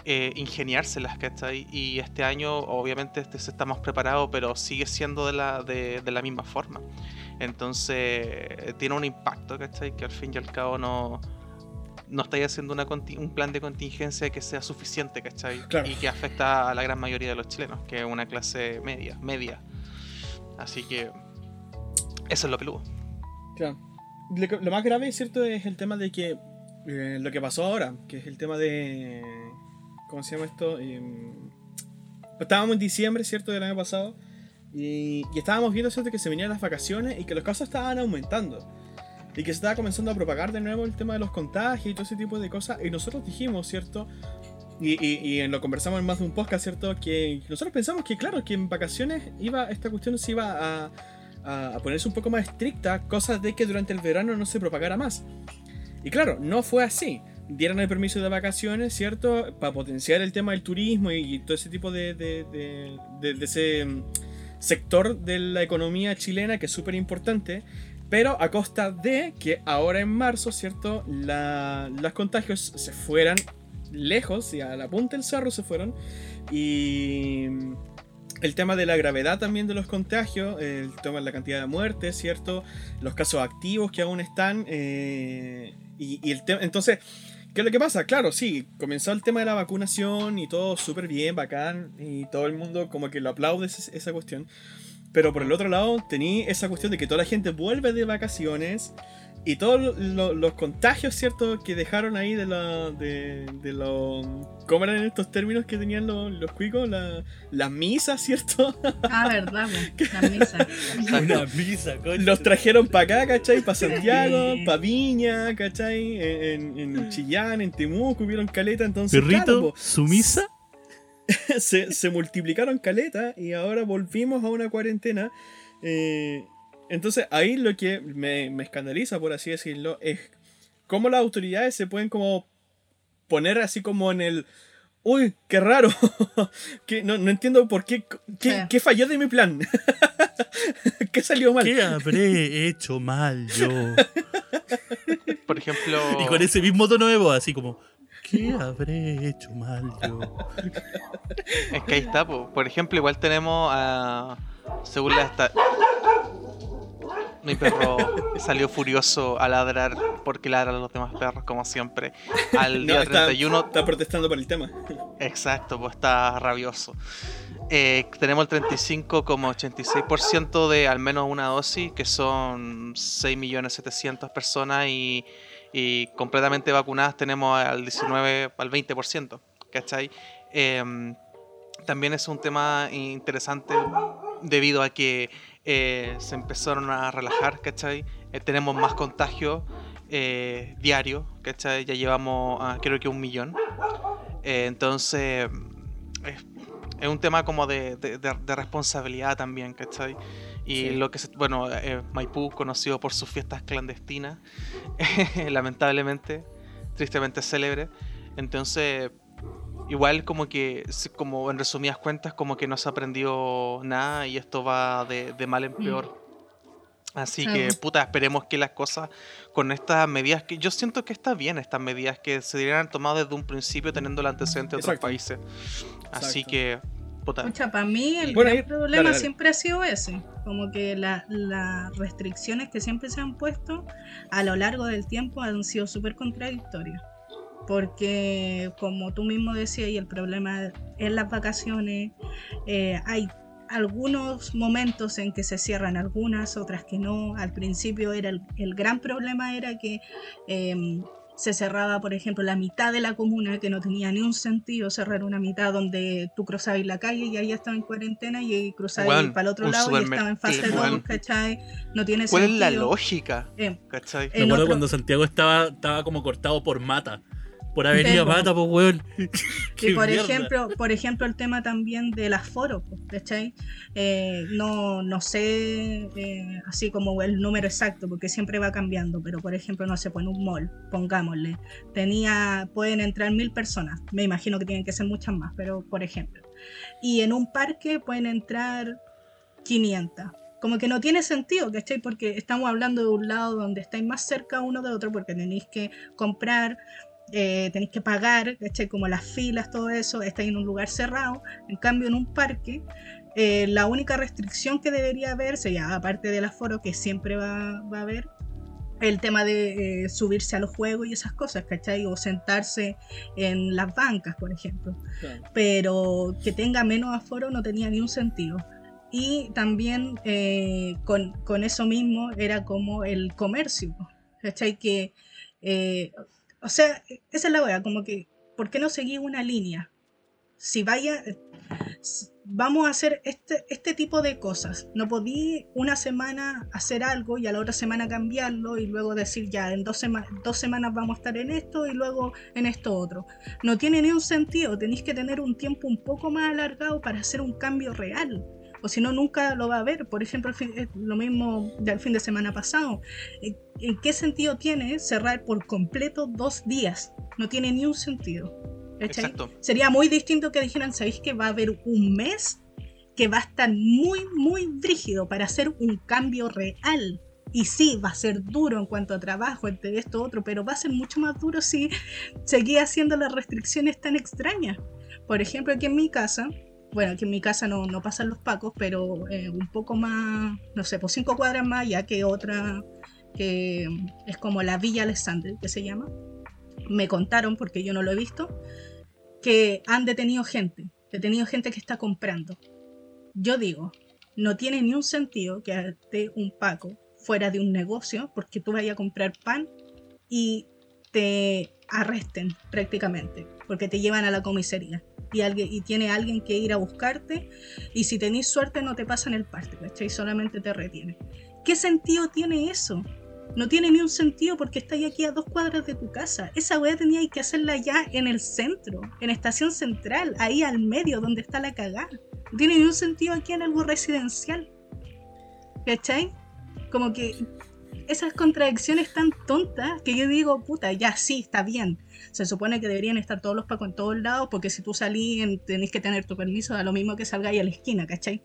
eh, ingeniárselas ¿cachai? y este año obviamente este se está más preparado pero sigue siendo de la, de, de la misma forma entonces tiene un impacto ¿cachai? que al fin y al cabo no no estáis haciendo una un plan de contingencia que sea suficiente, ¿cachai? Claro. Y que afecta a la gran mayoría de los chilenos, que es una clase media, media. Así que eso es lo peludo. Claro. Lo, que- lo más grave, ¿cierto? Es el tema de que eh, lo que pasó ahora, que es el tema de... ¿Cómo se llama esto? Em, estábamos en diciembre, ¿cierto? Del año pasado. Y, y estábamos viendo, ¿cierto? Que se venían las vacaciones y que los casos estaban aumentando. Y que se estaba comenzando a propagar de nuevo el tema de los contagios y todo ese tipo de cosas. Y nosotros dijimos, ¿cierto? Y, y, y lo conversamos en más de un podcast, ¿cierto? Que nosotros pensamos que, claro, que en vacaciones iba esta cuestión se iba a, a, a ponerse un poco más estricta, cosas de que durante el verano no se propagara más. Y claro, no fue así. Dieron el permiso de vacaciones, ¿cierto? Para potenciar el tema del turismo y, todo ese tipo de, de, de- de- ese sector de la economía chilena que es súper importante. Pero a costa de que ahora en marzo, ¿cierto? La, los contagios se fueran lejos y a la punta del cerro se fueron. Y el tema de la gravedad también de los contagios, el tema de la cantidad de muertes, ¿cierto? Los casos activos que aún están. eh, y, y el tema. Entonces, ¿qué es lo que pasa? Claro, sí, comenzó el tema de la vacunación y todo súper bien, bacán. Y todo el mundo como que lo aplaude esa, esa cuestión. Pero por el otro lado, tení esa cuestión de que toda la gente vuelve de vacaciones. Y todos lo- lo- los contagios, ¿cierto? Que dejaron ahí de la. de, de los. ¿Cómo eran estos términos que tenían los, los cuicos? La- las misas, ¿cierto? Ah, verdad, po, *laughs* la misa. Una misa, coño. Los trajeron para acá, ¿cachai? Para Santiago, para Viña, ¿cachai? En, en Chillán, en Temuco, hubieron caleta, entonces. Perrito, claro, po, su misa. *laughs* se, se multiplicaron caleta y ahora volvimos a una cuarentena. eh, entonces ahí lo que me, me escandaliza, por así decirlo, es cómo las autoridades se pueden como poner así como en el... Uy, qué raro. *laughs* que no, no entiendo por qué. ¿Qué, Sí. qué falló de mi plan? *laughs* ¿Qué salió mal? ¿Qué habré hecho mal yo? Por ejemplo, Y con ese mismo tono de voz, así como, ¿qué habré hecho mal yo? es que ahí está, po. por ejemplo, igual tenemos a según la esta- Mi perro salió furioso a ladrar porque ladran los demás perros, como siempre. Al No, día está, 31. está protestando por el tema. Exacto, pues está rabioso. Eh, tenemos el 35,86% de al menos una dosis, que son 6.700.000 personas y, y completamente vacunadas tenemos al 19, al 20%, ¿cachai? Em, también es un tema interesante debido a que eh, se empezaron a relajar, ¿cachai? Eh, tenemos más contagios eh, diarios, ¿cachai? Ya llevamos ah, creo que un millón. Eh, entonces, es, es un tema como de, de- de- de responsabilidad también, ¿cachai? Y Sí. lo que se, bueno, eh, Maipú, conocido por sus fiestas clandestinas, *laughs* lamentablemente, tristemente célebre. Entonces, igual como que, como en resumidas cuentas, como que no se aprendió nada y esto va de, de mal en peor. Así que, puta, esperemos que las cosas con estas medidas que yo siento que está bien, estas medidas que se deberían tomado desde un principio teniendo el antecedente de otros países. Así Exacto. que, puta, Escucha, para mí el Bueno, gran ahí- problema dale, dale. siempre ha sido ese, como que la- las restricciones que siempre se han puesto a lo largo del tiempo han sido súper contradictorias. Porque como tú mismo decías, y el problema en las vacaciones, eh, hay algunos momentos en que se cierran algunas, otras que no. Al principio era el, el gran problema era que em, se cerraba, por ejemplo, la mitad de la comuna, que no tenía ni un sentido cerrar una mitad donde tú cruzabas la calle y ahí estaba en cuarentena y cruzabas Weón, para el otro lado y estaba en fase eh, 2, weón. ¿cachai? No tiene ¿cuál es sentido. la lógica? Eh, ¿Cachai? Me en acuerdo otro- cuando Santiago estaba, estaba como cortado por Mata. Por Avenida Temo. Mata, pues weón. Y *laughs* por mierda. ejemplo, por ejemplo, el tema también del aforo, pues, ¿cachai? Eh, no, no sé eh, así como el número exacto, porque siempre va cambiando, pero por ejemplo, no sé, pues en un mall, pongámosle, tenía, pueden entrar mil personas, me imagino que tienen que ser muchas más, pero por ejemplo. Y en un parque pueden entrar 500. Como que no tiene sentido, ¿cachai? Porque estamos hablando de un lado donde estáis más cerca uno de otro, porque tenéis que comprar eh, tenéis que pagar, ¿cachai? Como las filas, todo eso, estáis en un lugar cerrado. En cambio, en un parque, eh, la única restricción que debería haber sería, aparte del aforo que siempre va, va a haber, el tema de eh, subirse a los juegos y esas cosas, ¿cachai? O sentarse en las bancas, por ejemplo. Claro. Pero que tenga menos aforo no tenía ni un sentido. Y también eh, con, con eso mismo era como el comercio, ¿cachai? Que, eh, o sea, esa es la wea, como que, ¿por qué no seguir una línea? Si vaya, vamos a hacer este, este tipo de cosas. No podí una semana hacer algo y a la otra semana cambiarlo y luego decir ya, en dos semanas vamos a estar en esto y luego en esto otro. No tiene ni un sentido, tenéis que tener un tiempo un poco más alargado para hacer un cambio real. O si no, nunca lo va a ver. Por ejemplo, fin- lo mismo del fin de semana pasado. ¿En- ¿En qué sentido tiene cerrar por completo dos días? No tiene ni un sentido. Exacto. Sería muy distinto que dijeran, ¿sabéis que va a haber un mes que va a estar muy, muy brígido para hacer un cambio real? Y sí, va a ser duro en cuanto a trabajo, entre esto otro, pero va a ser mucho más duro si seguía haciendo las restricciones tan extrañas. Por ejemplo, aquí en mi casa, bueno, aquí en mi casa no, pasan los pacos, pero eh, un poco más, no sé, por cinco cuadras más, ya que otra que es como la Villa Alexander, que se llama. Me contaron, porque yo no lo he visto, que han detenido gente, detenido gente que está comprando. Yo digo, no tiene ni un sentido que esté un Paco fuera de un negocio porque tú vayas a comprar pan y te arresten prácticamente, porque te llevan a la comisaría y, alguien, y tiene alguien que ir a buscarte y si tenéis suerte no te pasan el parte, ¿cachai? Solamente te retienen. ¿Qué sentido tiene eso? No tiene ni un sentido porque estáis aquí a dos cuadras de tu casa. Esa weá teníais que hacerla ya en el centro, en estación central, ahí al medio donde está la cagada. No tiene ni un sentido aquí en algo residencial. ¿Cachai? Como que esas contradicciones tan tontas que yo digo, puta, ya sí, está bien. Se supone que deberían estar todos los pacos en todos lados porque si tú salís en- tenés que tener tu permiso, da lo mismo que salgáis a la esquina, ¿cachai?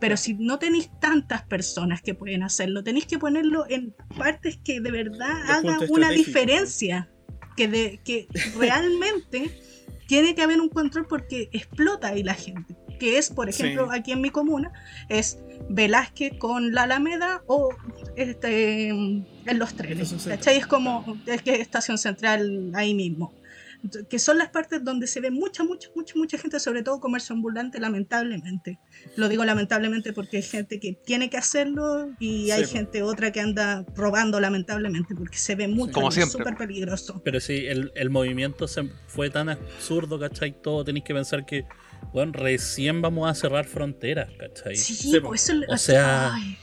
Pero si no tenéis tantas personas que pueden hacerlo, tenéis que ponerlo en partes que de verdad hagan una estratégicos. diferencia. Que, de, que realmente *laughs* tiene que haber un control porque explota ahí la gente. Que es, por ejemplo, Sí. aquí en mi comuna, es Velázquez con la Alameda o este, en los trenes. ¿Cachai? Es como es que es estación central ahí mismo. Que son las partes donde se ve mucha, mucha, mucha, mucha gente, sobre todo comercio ambulante, lamentablemente. Lo digo lamentablemente porque hay gente que tiene que hacerlo y Sí, hay gente otra que anda robando lamentablemente porque se ve mucho Como siempre. súper peligroso. Pero sí, el, el movimiento se fue tan absurdo, ¿cachai? Todo tenéis que pensar que, bueno, recién vamos a cerrar fronteras, ¿cachai? Sí, Sí, pues eso O sea- ay.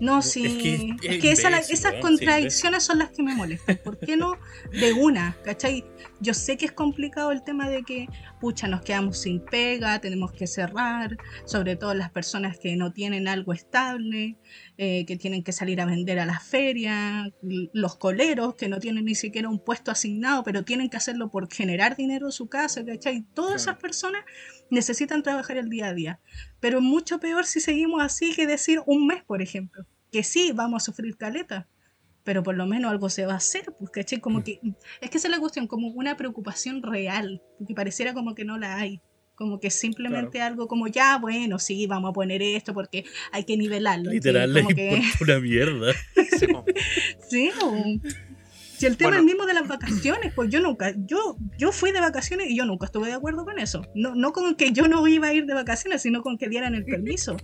No, sí. Es Es que que, es esa- imbécil, esas sí, contradicciones son las que me molestan. ¿Por qué no de una? ¿Cachai? Yo sé que es complicado el tema de que, pucha, nos quedamos sin pega, tenemos que cerrar, sobre todo las personas que no tienen algo estable, eh, que tienen que salir a vender a las ferias, los coleros que no tienen ni siquiera un puesto asignado, pero tienen que hacerlo por generar dinero en su casa, ¿cachai? Todas Claro. esas personas necesitan trabajar el día a día. Pero mucho peor si seguimos así que decir un mes, por ejemplo. Que sí, vamos a sufrir caleta, pero por lo menos algo se va a hacer, pues, ¿cachai? Como que, es que esa es la cuestión, como una preocupación real, porque pareciera como que no la hay. Como que simplemente algo como, ya, bueno, sí, vamos a poner esto porque hay que nivelarlo. Literal, que- importa una mierda. *laughs* Sí, o- si el tema Bueno. es mismo de las vacaciones, pues yo nunca, yo, yo fui de vacaciones y yo nunca estuve de acuerdo con eso. No, no con que yo no iba a ir de vacaciones, sino con que dieran el permiso.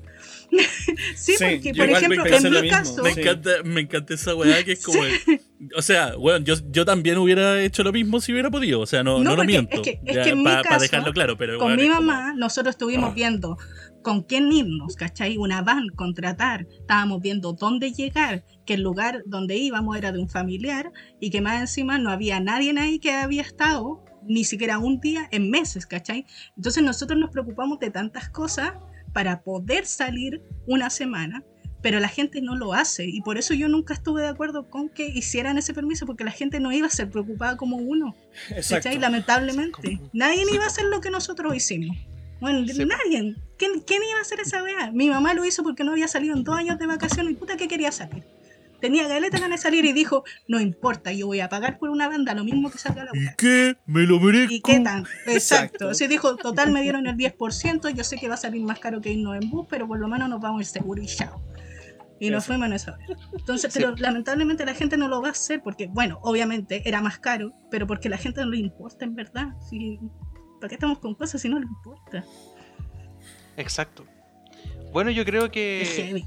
*laughs* sí, Sí, porque, por ejemplo, en mi mismo. caso, Me Sí. encanta, me encanta esa weá que es como. el- o sea, bueno, yo, yo también hubiera hecho lo mismo si hubiera podido. O sea, no, No, no, lo miento. es que- es Ya, que en mi pa- pa caso, dejarlo claro, pero con mi como- mamá, nosotros estuvimos viendo con quién irnos, ¿cachai? Una van, contratar, estábamos viendo dónde llegar, que el lugar donde íbamos era de un familiar y que más encima no había nadie ahí que había estado ni siquiera un día en meses, ¿cachai? Entonces nosotros nos preocupamos de tantas cosas para poder salir una semana, pero la gente no lo hace y por eso yo nunca estuve de acuerdo con que hicieran ese permiso porque la gente no iba a ser preocupada como uno. Exacto. ¿Cachai? Lamentablemente. Nadie Sí, iba a hacer lo que nosotros hicimos. Bueno, Sí, po. nadie. ¿Quién, quién iba a hacer esa weá? Mi mamá lo hizo porque no había salido en dos años de vacaciones y puta que quería salir. Tenía galeta ganas de salir y dijo, no importa, yo voy a pagar por una banda lo mismo que salga la ¿Y weá. qué? ¿Me lo merezco? ¿Y qué tan? *laughs* Exacto. Sí, dijo, total me dieron el 10%, yo sé que va a salir más caro que irnos en bus, pero por lo menos nos vamos a ir seguro y chao. Y nos fuimos en esa. Entonces, Sí. pero lamentablemente la gente no lo va a hacer porque, bueno, obviamente era más caro, pero porque la gente no le importa en verdad. Si, ¿Para qué estamos con cosas si no le importa? Exacto. Bueno, yo creo Es que. heavy.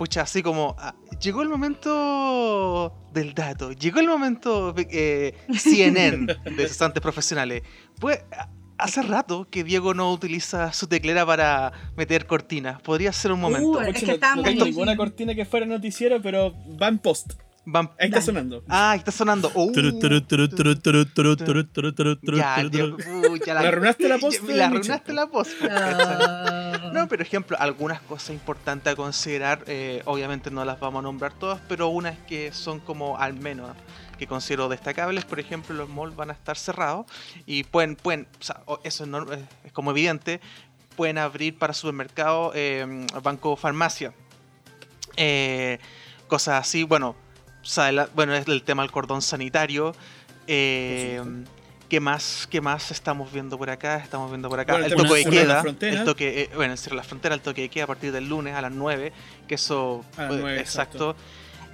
Pucha, así como. ah, llegó el momento del dato. Llegó el momento eh, CNN *laughs* de cesantes profesionales. Pues. Hace rato que Diego no utiliza su teclera para meter cortinas. Podría ser un momento. Uh, es que no- estábamos no tengo ninguna cortina que fuera noticiero, pero va en post. Ahí está sonando. Ah, ahí está sonando. Oh. ya, tío, ya la, arruinaste la post. La arruinaste la post. No, pero ejemplo, algunas cosas importantes a considerar, obviamente no las vamos a nombrar todas, pero unas que son como al menos que considero destacables, por ejemplo, los malls van a estar cerrados y pueden, pueden o eso es, es como evidente, pueden abrir para supermercado, eh, banco, farmacia, cosas así, bueno o sea, la- bueno, es el tema del cordón sanitario. eh, ¿Qué más, ¿Qué más estamos viendo por acá? Estamos viendo por acá Bueno, el toque de queda. El toque, eh, bueno, el cierre de la frontera, el toque de queda a partir del lunes a las 9, que eso A las eh, 9, exacto.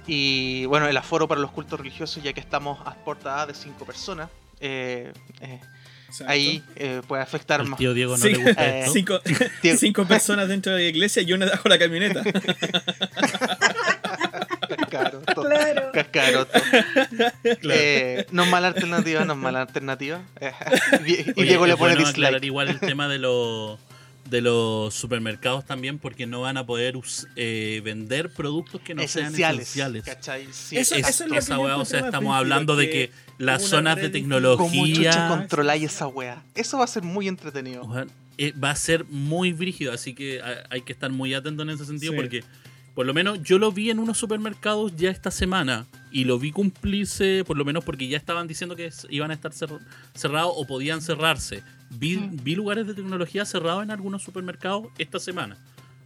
Y bueno, el aforo para los cultos religiosos, ya que estamos a portada de 5 personas. eh, eh, Exacto. ahí eh, puede afectar más. tío Diego no Sí. le gusta Eh, esto. Cinco, *laughs* cinco personas dentro de la iglesia y una bajo la camioneta. *laughs* Cascaroto. Claro. Cascaroto. Claro. Eh, no es mala alternativa, no es mala alternativa. *laughs* Y Diego le pone bueno aclarar dislike. igual el tema de los de los supermercados también porque no van a poder eh, vender productos que no esenciales. sean esenciales. ¿cachai? Sí, Eso- Es- eso es lo que esa weá, o sea, estamos hablando de que las zonas de tecnología ¿Cómo controláis esa wea? Eso va a ser muy entretenido. Eh, va a ser muy brígido, así que ha- hay que estar muy atento en ese sentido Sí. porque por lo menos yo lo vi en unos supermercados ya esta semana y lo vi cumplirse, por lo menos porque ya estaban diciendo que iban a estar cer- cerrados o podían cerrarse. Vi, Mm. vi lugares de tecnología cerrados en algunos supermercados esta semana.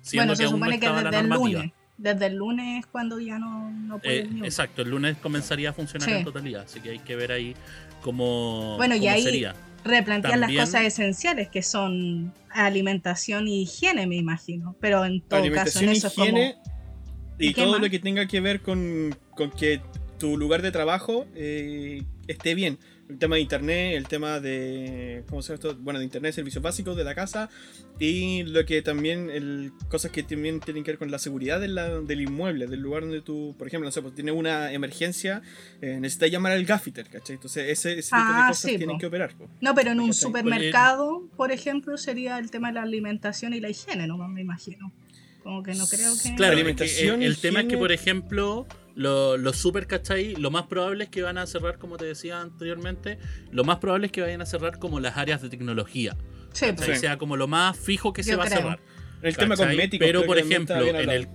siendo Bueno, se aún no supone que estaba la desde el normativa. lunes. Desde el lunes es cuando ya no, no puede Eh, exacto, el lunes comenzaría a funcionar Sí. en totalidad, así que hay que ver ahí cómo, Bueno, y ahí- sería. replantear las cosas esenciales que son alimentación y higiene, me imagino. Pero en todo caso, en eso es como. Y, ¿Y qué todo más? lo que tenga que ver con, con que tu lugar de trabajo eh, esté bien. El tema de internet, el tema de. ¿Cómo se llama esto? Bueno, de internet, servicios básicos de la casa. Y lo que también. El, cosas que también tienen que ver con la seguridad de la- del inmueble, del lugar donde tú. Por ejemplo, no sé, pues tienes una emergencia, eh, necesitas llamar al gaffiter, ¿cachai? Entonces, ese, ese tipo de Ah, cosas sí, tienen po. que operar. po. No, pero en un supermercado, por ejemplo, sería el tema de la alimentación y la higiene, no me imagino. Como que no creo que. Claro, Alimentación, es que el, el tema es que, por ejemplo, lo- los super, ¿cachai? Lo más probable es que van a cerrar, como te decía anteriormente, lo más probable es que vayan a cerrar como las áreas de tecnología. Sí, O pues. sea, sea como lo más fijo que se va creo. a cerrar. El tema cosmético. Pero, por ejemplo, en el.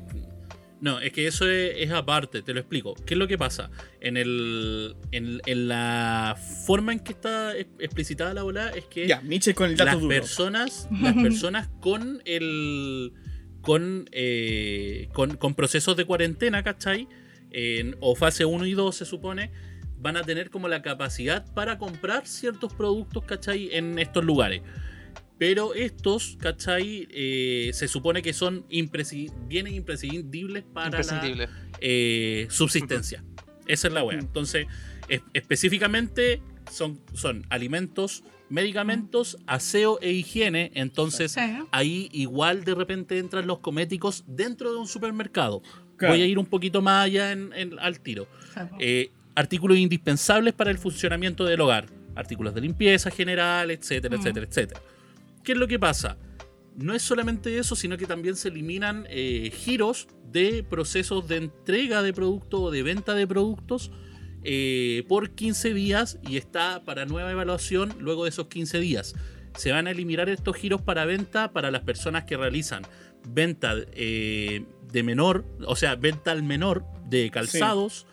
No, es que eso es, es aparte, te lo explico. ¿Qué es lo que pasa? En el en, en la forma en que está es- explicitada la bola es que Ya, Nietzsche con el dato las duro. personas, las *laughs* personas con el con, eh, con, con procesos de cuarentena, ¿cachai? En- o fase 1 y 2 se supone, van a tener como la capacidad para comprar ciertos productos, ¿cachai? En estos lugares. Pero estos, ¿cachai? Eh, se supone que son impresi- bienes imprescindibles para la eh, subsistencia. Esa es la wea. Entonces, es- específicamente son, son alimentos, medicamentos, aseo e higiene. Entonces, Sí. ahí igual de repente entran los cosméticos dentro de un supermercado. Claro. Voy a ir un poquito más allá en- en- al tiro. Sí. Eh, artículos indispensables para el funcionamiento del hogar. Artículos de limpieza general, etcétera, Mm. etcétera, etcétera. ¿Qué es lo que pasa? No es solamente eso, sino que también se eliminan eh, giros de procesos de entrega de productos o de venta de productos eh, por 15 días y está para nueva evaluación luego de esos 15 días. Se van a eliminar estos giros para venta para las personas que realizan venta eh, de menor, o sea, venta al menor de calzados,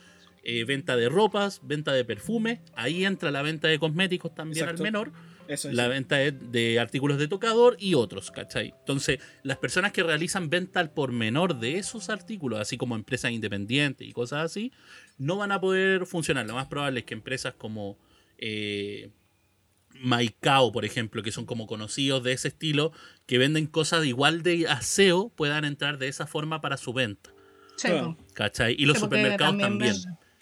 eh, venta de ropas, venta de perfume. Ahí entra la venta de cosméticos también Exacto. al menor Eso la venta de, de artículos de tocador y otros, ¿cachai? Entonces, las personas que realizan venta al por menor de esos artículos, así como empresas independientes y cosas así, no van a poder funcionar. Lo más probable es que empresas como eh, Maicao, por ejemplo, que son como conocidos de ese estilo, que venden cosas de igual de aseo, puedan entrar de esa forma para su venta, Sí, claro. ¿cachai? Y los Sí, supermercados también.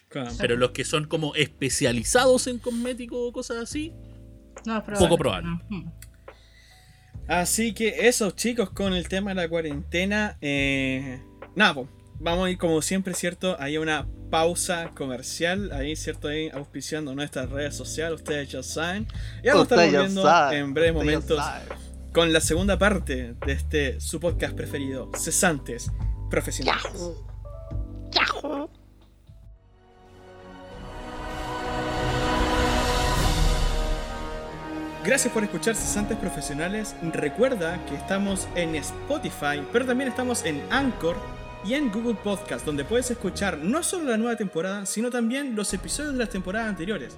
Claro. Pero los que son como especializados en cosméticos o cosas así, No, es Poco probable. No. Mm. Así que eso, chicos, con el tema de la cuarentena. Eh, nada, pues, vamos a ir como siempre, ¿cierto? Hay una pausa comercial, ahí, ¿cierto? Ahí auspiciando nuestras redes sociales, ustedes ya saben. Ya nos estamos viendo sabe, en breves momentos con la segunda parte de este, su podcast preferido, Cesantes Profesionales. Gracias por escuchar Cesantes Profesionales. Recuerda que estamos en Spotify, pero también estamos en Anchor y en Google Podcast, donde puedes escuchar no solo la nueva temporada, sino también los episodios de las temporadas anteriores.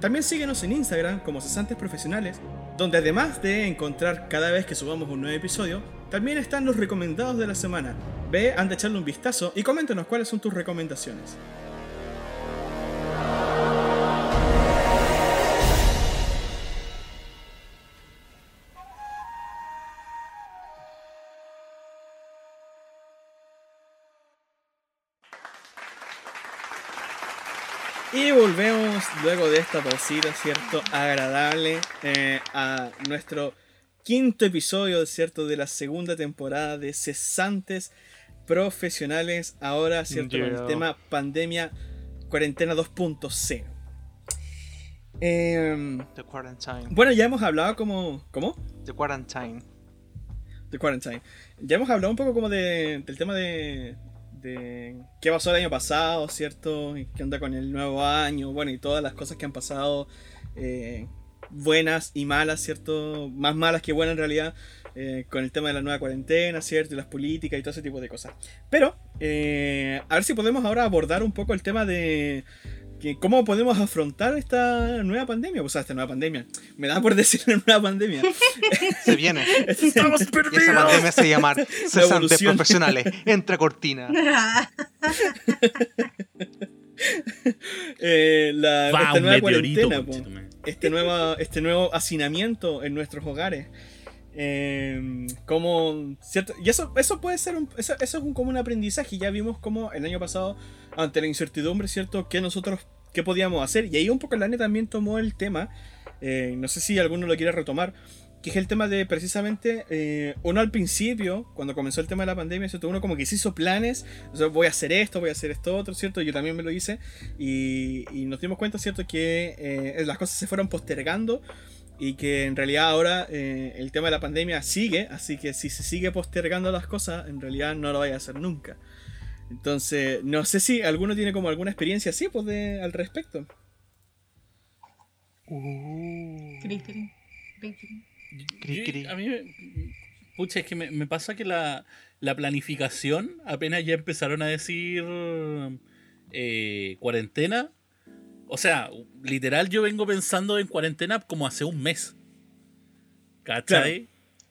También síguenos en Instagram como Cesantes Profesionales, donde además de encontrar cada vez que subamos un nuevo episodio, también están los recomendados de la semana. Ve, anda a echarle un vistazo y coméntanos cuáles son tus recomendaciones. Luego de esta pausita, ¿cierto? Agradable eh, a nuestro quinto episodio, ¿cierto? De la segunda temporada de Cesantes Profesionales. Ahora, ¿cierto? Con el tema pandemia, cuarentena 2.0. Em, The Quarantine. bueno, ya hemos hablado como... ¿Cómo? The Quarantine. The Quarantine. Ya hemos hablado un poco como de, del tema de, de qué pasó el año pasado, ¿cierto? Y qué onda con el nuevo año, bueno, y todas las cosas que han pasado, eh, buenas y malas, ¿cierto? Más malas que buenas en realidad, eh, con el tema de la nueva cuarentena, ¿cierto? Y las políticas y todo ese tipo de cosas. Pero, eh, a ver si podemos ahora abordar un poco el tema de... que ¿Cómo podemos afrontar esta nueva pandemia? O sea, esta nueva pandemia. Me da por decir nueva pandemia. *laughs* Se viene. *laughs* Estamos Y esa pandemia se llama Cesantes. Profesionales. *laughs* Entra cortina. Eh, la, Va esta nueva cuarentena, po. este nuevo, este nuevo hacinamiento en nuestros hogares. Eh, como cierto y eso eso puede ser un, eso, es un, como un aprendizaje ya vimos como el año pasado ante la incertidumbre cierto que nosotros qué podíamos hacer y ahí un poco la NE también tomó el tema eh, no sé si alguno lo quiere retomar que es el tema de precisamente eh, uno al principio, cuando comenzó el tema de la pandemia, ¿cierto? uno como que se hizo planes, voy a hacer esto, voy a hacer esto otro, ¿cierto? Yo también me lo hice y, y nos dimos cuenta, ¿cierto? Que eh, las cosas se fueron postergando y que en realidad ahora eh, el tema de la pandemia sigue, así que si se sigue postergando las cosas, en realidad no lo vaya a hacer nunca. Entonces, no sé si alguno tiene como alguna experiencia así pues, de, al respecto. Cri, cri, cri, cri. Yo- a mí, me- pucha, es que me, me pasa que la, la planificación, apenas ya empezaron a decir eh, cuarentena, o sea, literal yo vengo pensando en cuarentena como hace un mes. ¿Cachai?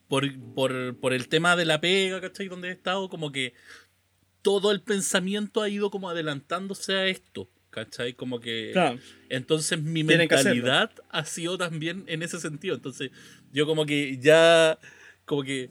Por, por, por el tema de la pega, ¿cachai? Donde he estado, como que todo el pensamiento ha ido como adelantándose a esto, ¿cachai? Como que... Claro. Entonces mi Tienen mentalidad ha sido también en ese sentido. Entonces yo como que ya, como que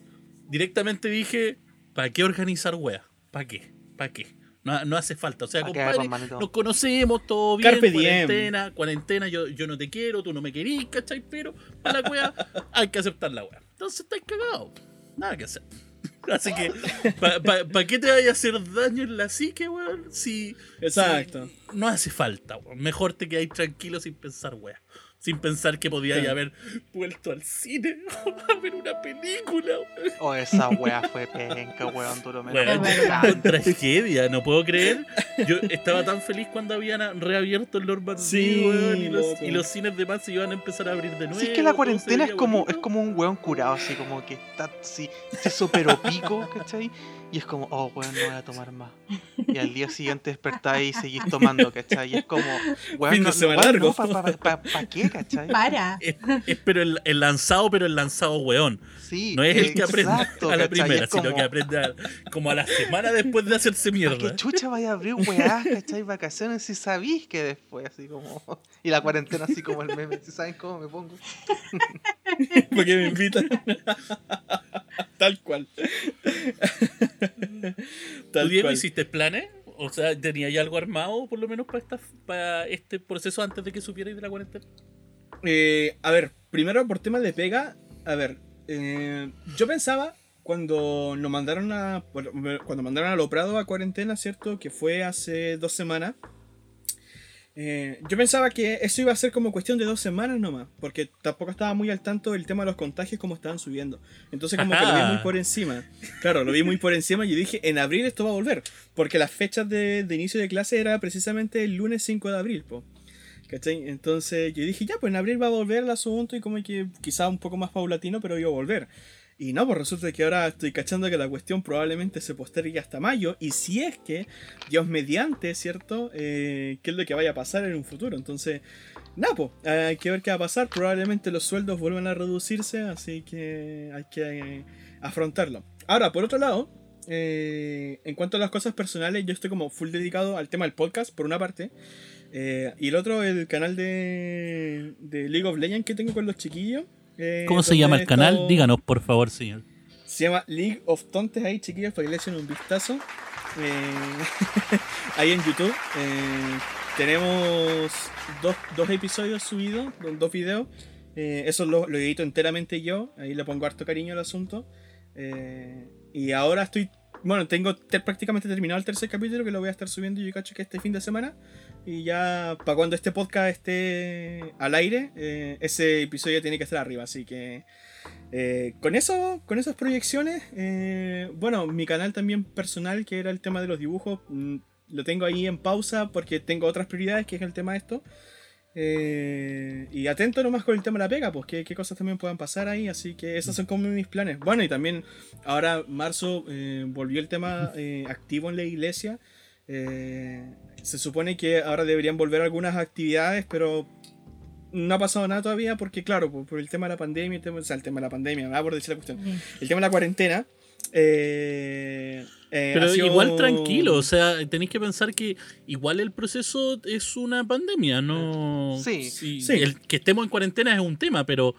directamente dije, ¿para qué organizar wea? ¿Para qué? ¿Para qué? No, no hace falta. O sea, Pa' compadre, nos conocemos, todo bien, Carpe diem. cuarentena, cuarentena, yo, yo no te quiero, tú no me querís, ¿cachai? Pero para la wea hay que aceptar la wea. Entonces estáis cagados. Nada que hacer. *laughs* Así que, ¿para qué te vaya a hacer daño en la psique, weón? Si, Exacto. si no hace falta, weón. Mejor te quedáis tranquilo sin pensar, weón. Sin pensar que podíais Claro. haber vuelto al cine a ver una película, weón. Oh, esa wea fue penca, weón, duro me con tragedia, no puedo creer. Yo estaba tan feliz cuando habían reabierto el Normandy, Sí, weón, y, los, y los cines de más se iban a empezar a abrir de nuevo. Sí, es que la cuarentena es como, es como un weón curado, así como que está así, se hizo pero pico, ¿cachai? Y es como, oh, weón, no voy a tomar más. Y al día siguiente despertáis y seguís tomando, ¿cachai? Y es como, weón, Fin de no, semana weón, largo. no, ¿pa, pa, pa- pa qué, cachai? Para. Es, es pero el, el lanzado, pero el lanzado weón. Sí, No es el que aprende exacto, a la ¿cachai? primera, como, sino que aprende a- como a la semana después de hacerse ¿Para mierda. chucha vaya a abrir weás, cachai? Vacaciones si sabís que después, así como. Y la cuarentena, así como el meme, si saben cómo me pongo. *laughs* Porque me invitan. Tal cual. *laughs* ¿Tú, Diego, cual. hiciste planes? O sea, ¿tenías ya algo armado por lo menos para, esta, para este proceso antes de que supierais de la cuarentena? Eh, a ver, primero por temas de pega, a ver, eh, yo pensaba cuando nos mandaron a cuando mandaron a Loprado a cuarentena, ¿cierto? Que fue hace dos semanas. Eh, yo pensaba que eso iba a ser como cuestión de dos semanas nomás, porque tampoco estaba muy al tanto del tema de los contagios como estaban subiendo. Entonces como que lo vi Ajá. muy *laughs* por encima. Claro, lo vi muy por encima y dije, en abril esto va a volver, porque las fechas de, de inicio de clase era precisamente el lunes 5 de abril, po. ¿Cachai? Entonces yo dije, ya, pues en abril va a volver el asunto y como que quizá un poco más paulatino, pero iba a volver. Y no, pues resulta que ahora estoy cachando que la cuestión probablemente se postergue hasta mayo. Y si es que, Dios mediante, ¿cierto? Eh, ¿Qué es lo que vaya a pasar en un futuro? Entonces, nada, pues, hay que ver qué va a pasar. Probablemente los sueldos vuelvan a reducirse, así que hay que eh, afrontarlo. Ahora, por otro lado, eh, en cuanto a las cosas personales, yo estoy como full dedicado al tema del podcast, por una parte. Y el otro, el canal de, de League of Legends que tengo con los chiquillos. Eh, ¿Cómo se llama el canal? Díganos, por favor, señor. Se llama League of Tontes ahí, chiquillos, para que le echen un vistazo. Eh, *laughs* ahí en YouTube. eh, tenemos dos, dos episodios subidos, do- dos videos. Eso lo, lo edito enteramente yo. Ahí le pongo harto cariño al asunto. Y ahora estoy. Bueno, tengo te- prácticamente terminado el tercer capítulo que lo voy a estar subiendo yo cacho que este fin de semana. Y ya para cuando este podcast esté al aire, eh, ese episodio tiene que estar arriba. Así que eh, con eso, con esas proyecciones, eh, bueno, mi canal también personal, que era el tema de los dibujos, mm, lo tengo ahí en pausa porque tengo otras prioridades, que es el tema de esto. Eh, y atento nomás con el tema de la pega, pues qué, qué cosas también puedan pasar ahí, así que esos son como mis planes. Bueno, y también ahora marzo eh, volvió el tema eh, activo en la iglesia. Eh, se supone que ahora deberían volver algunas actividades, pero no ha pasado nada todavía porque, claro, por, por el tema de la pandemia, el tema, o sea, el tema de la pandemia, ah, por decir la cuestión, el tema de la cuarentena, eh, Eh, Pero sido- igual tranquilo, o sea, tenéis que pensar que igual el proceso es una pandemia, no... Sí. Sí, Sí. El que estemos en cuarentena es un tema, pero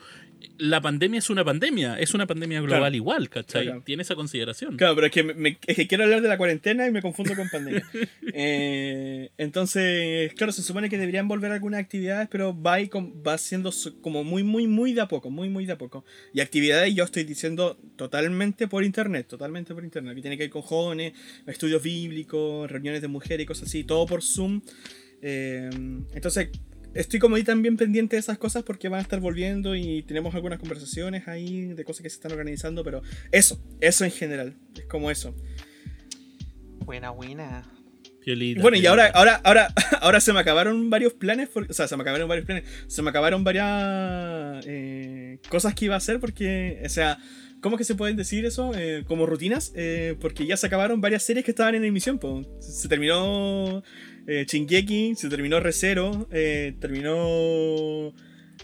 la pandemia es una pandemia, es una pandemia global Claro. igual, ¿cachai? Claro. Tiene esa consideración. Claro, pero es que, me- es que quiero hablar de la cuarentena y me confundo con pandemia. *laughs* Eh, entonces, claro, se supone que deberían volver algunas actividades, pero va, y com- va siendo como muy, muy, muy de a poco, muy, muy de a poco. Y actividades yo estoy diciendo totalmente por internet, totalmente por internet, que tiene que ver con jóvenes, estudios bíblicos, reuniones de mujeres y cosas así, todo por Zoom. Eh, entonces, estoy como ahí también pendiente de esas cosas porque van a estar volviendo y tenemos algunas conversaciones ahí de cosas que se están organizando, pero eso, eso en general, es como eso. Buena, buena. Piolita, bueno, y ahora, ahora, ahora, *laughs* ahora se me acabaron varios planes, por- o sea, se me acabaron varios planes, se me acabaron varias eh, cosas que iba a hacer porque, o sea, ¿cómo que se pueden decir eso? Eh, como rutinas, eh, porque ya se acabaron varias series que estaban en emisión, po. Se, se terminó eh, Shingeki, se terminó Recero, eh, terminó...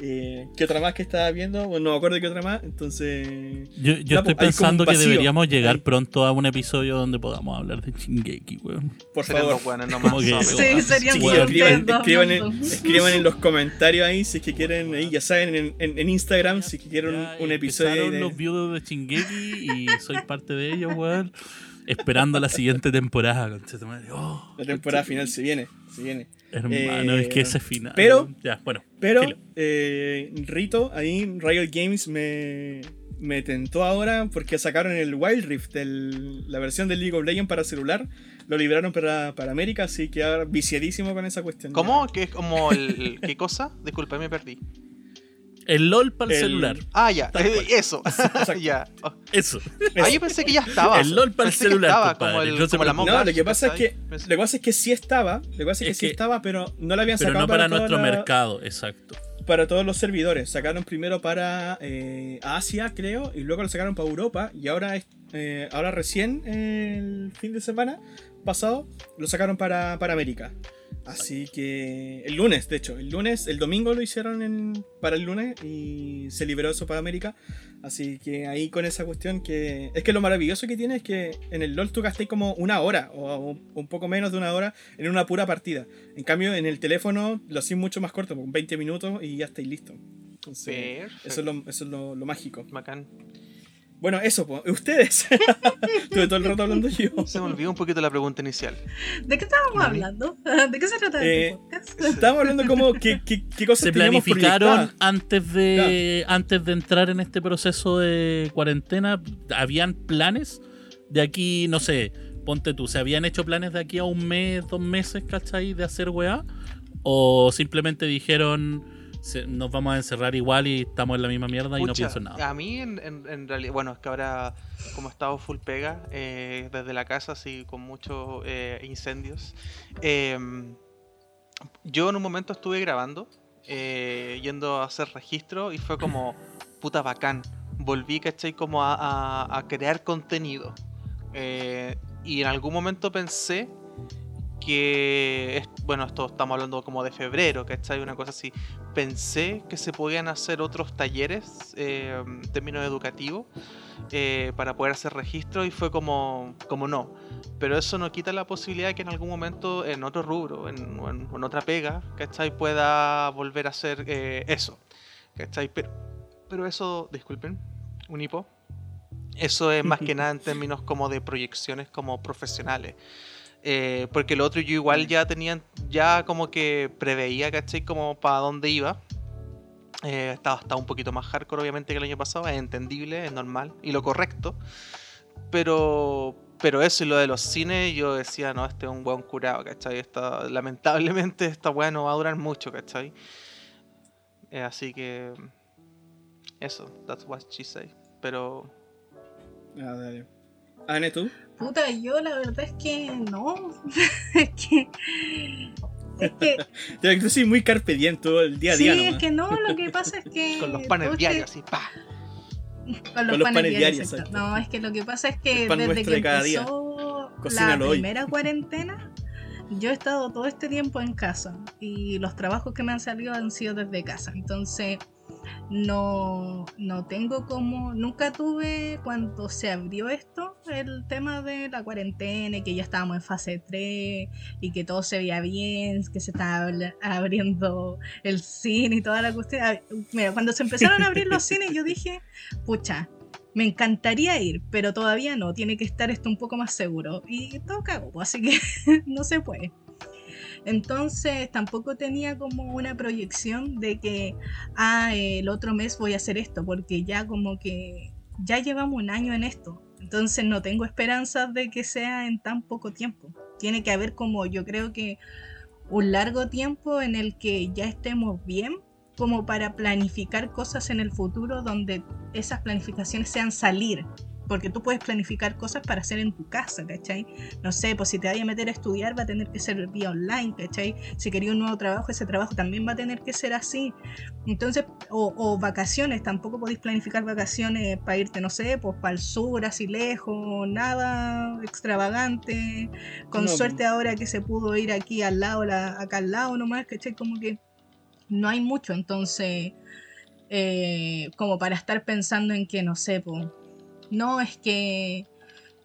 Eh, ¿Qué otra más que estaba viendo? Bueno, no me acuerdo de qué otra más, entonces... Yo, yo estoy pues, pensando que deberíamos llegar ahí. pronto a un episodio donde podamos hablar de Shingeki, weón. Por favor. Como que- Sí, amigos. serían Sí, escriban, escriban en, escriban en los comentarios ahí si es que quieren, ahí ya saben, en, en- en Instagram, si es que quieren un, Ya un episodio de, los viudos de Shingeki y soy parte de ellos, weón. Esperando la siguiente temporada. Oh, la temporada final, se viene, se viene. hermano, Eh, es que ese final. pero- Ya, bueno. Pero eh, Rito, ahí Riot Games me, me tentó ahora porque sacaron el Wild Rift, el- la versión del League of Legends para celular, lo liberaron para, para América, así que ahora viciadísimo con esa cuestión. ¿Cómo? ¿Qué es como el. ¿Qué cosa? *laughs* Disculpa, me perdí. El LOL para el el- celular. Ah, ya. *laughs* Eso. *laughs* Ya. Oh. Eso. Ah, yo pensé que ya estaba. El LOL para el celular, estaba, compadre, como, el, no como la. No, lo que pasa es que lo que pasa es que sí estaba, lo que pasa es que Es sí estaba, pero no la habían Pero sacado no para nuestro la- mercado, exacto. para todos los servidores. Sacaron primero para eh, Asia, creo, y luego lo sacaron para Europa. Y ahora, es- eh, ahora recién, el fin de semana pasado, lo sacaron para, para América. Así que el lunes, de hecho, el lunes, el domingo lo hicieron en- para el lunes y se liberó eso para América. Así que ahí con esa cuestión que... Es que lo maravilloso que tiene es que en el LOL tú gasté como una hora o un- poco menos de una hora en una pura partida. En cambio, en el teléfono lo hacen mucho más corto, con 20 minutos y ya estáis listo. Entonces, Perfecto. eso es, lo, eso es lo, lo mágico. Bacán. Bueno, eso, pues, *laughs* ustedes. *laughs* Estuve todo el rato hablando yo. Se me olvidó un poquito la pregunta inicial. ¿De qué estábamos hablando? *laughs* ¿De qué se trata Eh, este podcast? Estábamos hablando como qué, qué, qué cosas Se planificaron antes de antes de entrar en este proceso de cuarentena. ¿Habían planes de aquí, no sé, ponte tú, ¿se habían hecho planes de aquí a un mes, dos meses, ¿cachai? De hacer weá? ¿O simplemente dijeron, "Se- nos vamos a encerrar igual y estamos en la misma mierda y no pienso en nada? A mí, en, en- en realidad, bueno, es que ahora, como he estado full pega, eh, desde la casa, así con muchos eh, incendios, eh, yo en un momento estuve grabando, eh, yendo a hacer registro, y fue como, *laughs* puta bacán. Volví, ¿cachai? Como a, a- a crear contenido. Y en algún momento pensé que, es- bueno, esto estamos hablando como de febrero, ¿cachai? Una cosa así. Pensé que se podían hacer otros talleres eh, en términos educativos eh, para poder hacer registro y fue como, como no. Pero eso no quita la posibilidad de que en algún momento en otro rubro, en, en- en otra pega, ¿cachai? Pueda volver a hacer eh, eso, ¿cachai? Pero, pero eso, disculpen, un hipo. Eso es más que *laughs* nada en términos como de proyecciones como profesionales. Eh, porque lo otro yo igual ya tenía, ya como que preveía, ¿cachai? Como para dónde iba. Eh, estaba, estaba un poquito más hardcore obviamente que el año pasado, es entendible, es normal y lo correcto. Pero, pero eso y lo de los cines, yo decía, no, este es un buen curado, ¿cachai? Esta, lamentablemente *laughs* esta weá no va a durar mucho, ¿cachai? Eh, así que... Eso, that's what she say. Pero... Ah, dale. Ane, ¿tú? Puta, yo la verdad es que no. *laughs* es que. Es que. Yo soy muy carpe diem todo el día a sí, día. es nomás. que no, lo que *laughs* pasa es que. Con los panes diarios, así, pa. Con los, los panes, panes diarios. No, es que lo que pasa es que El pan desde que de cada día. empezó la hoy. primera cuarentena, yo he estado todo este tiempo en casa y los trabajos que me han salido han sido desde casa. Entonces, no, no tengo como, nunca tuve cuando se abrió esto, el tema de la cuarentena y que ya estábamos en fase 3 y que todo se veía bien, que se estaba abriendo el cine y toda la cuestión. Mira, cuando se empezaron a abrir los *laughs* cines yo dije, pucha, me encantaría ir, pero todavía no, tiene que estar esto un poco más seguro. Y todo cago, así que *laughs* no se puede. Entonces tampoco tenía como una proyección de que, ah, el otro mes voy a hacer esto, porque ya como que ya llevamos un año en esto. Entonces no tengo esperanzas de que sea en tan poco tiempo. Tiene que haber como yo creo que un largo tiempo en el que ya estemos bien como para planificar cosas en el futuro donde esas planificaciones sean salir porque tú puedes planificar cosas para hacer en tu casa, ¿cachai? No sé, pues si te vayas a meter a estudiar va a tener que ser vía online, ¿cachai? Si querías un nuevo trabajo, ese trabajo también va a tener que ser así. Entonces, o, vacaciones, tampoco podéis planificar vacaciones para irte, no sé, pues para el sur, así lejos, nada extravagante. Con suerte pues. ahora que se pudo ir aquí al lado, acá al lado nomás, ¿cachai? Como que no hay mucho, entonces... Eh, como para estar pensando en que, no sé, pues, no es que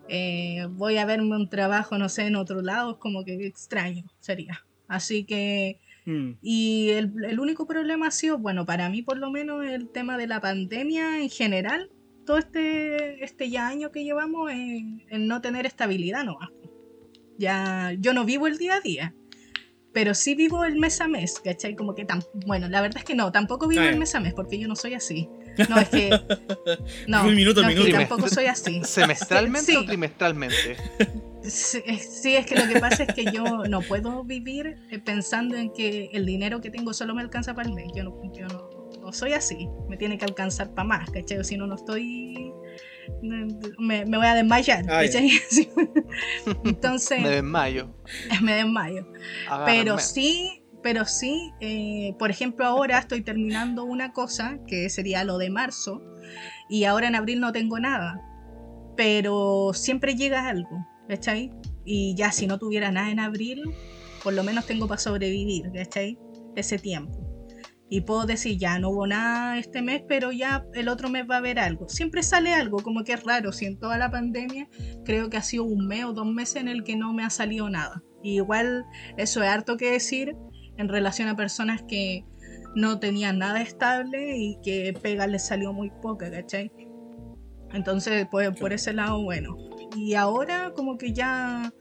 eh, voy a verme un trabajo, no sé, en otro lado, es como que extraño sería. Así que, mm. y el, único problema ha sido, bueno, para mí por lo menos el tema de la pandemia en general, todo este, este ya año que llevamos en, no tener estabilidad no Ya, yo no vivo el día a día pero sí vivo el mes a mes, ¿cachai? Como que tan, bueno, la verdad es que no, tampoco vivo el mes a mes porque yo no soy así. No, es que. *laughs* No, un minuto, minuto. tampoco soy así. *laughs* ¿Semestralmente o trimestralmente? Sí, es que lo que pasa es que yo no puedo vivir eh, pensando en que el dinero que tengo solo me alcanza para el mes. Yo no, yo no, soy así. Me tiene que alcanzar para más, ¿cachai? O si no, no estoy. Me, me voy a desmayar, ¿cachai? *laughs* Entonces. me desmayo. Me desmayo. Pero sí pero sí, eh, por ejemplo, ahora estoy terminando una cosa que sería lo de marzo y ahora en abril no tengo nada, pero siempre llega algo, ¿cachai? Y ya si no tuviera nada en abril, por lo menos tengo para sobrevivir, ¿cachai? Ese tiempo. Y puedo decir, ya no hubo nada este mes, pero ya el otro mes va a haber algo. Siempre sale algo, como que es raro. Si en toda la pandemia creo que ha sido un mes o dos meses en el que no me ha salido nada. igual eso es harto que decir, en relación a personas que no tenían nada estable y que pega les salió muy poca, ¿cachai? Entonces, pues por ese lado, bueno. Y ahora como que ya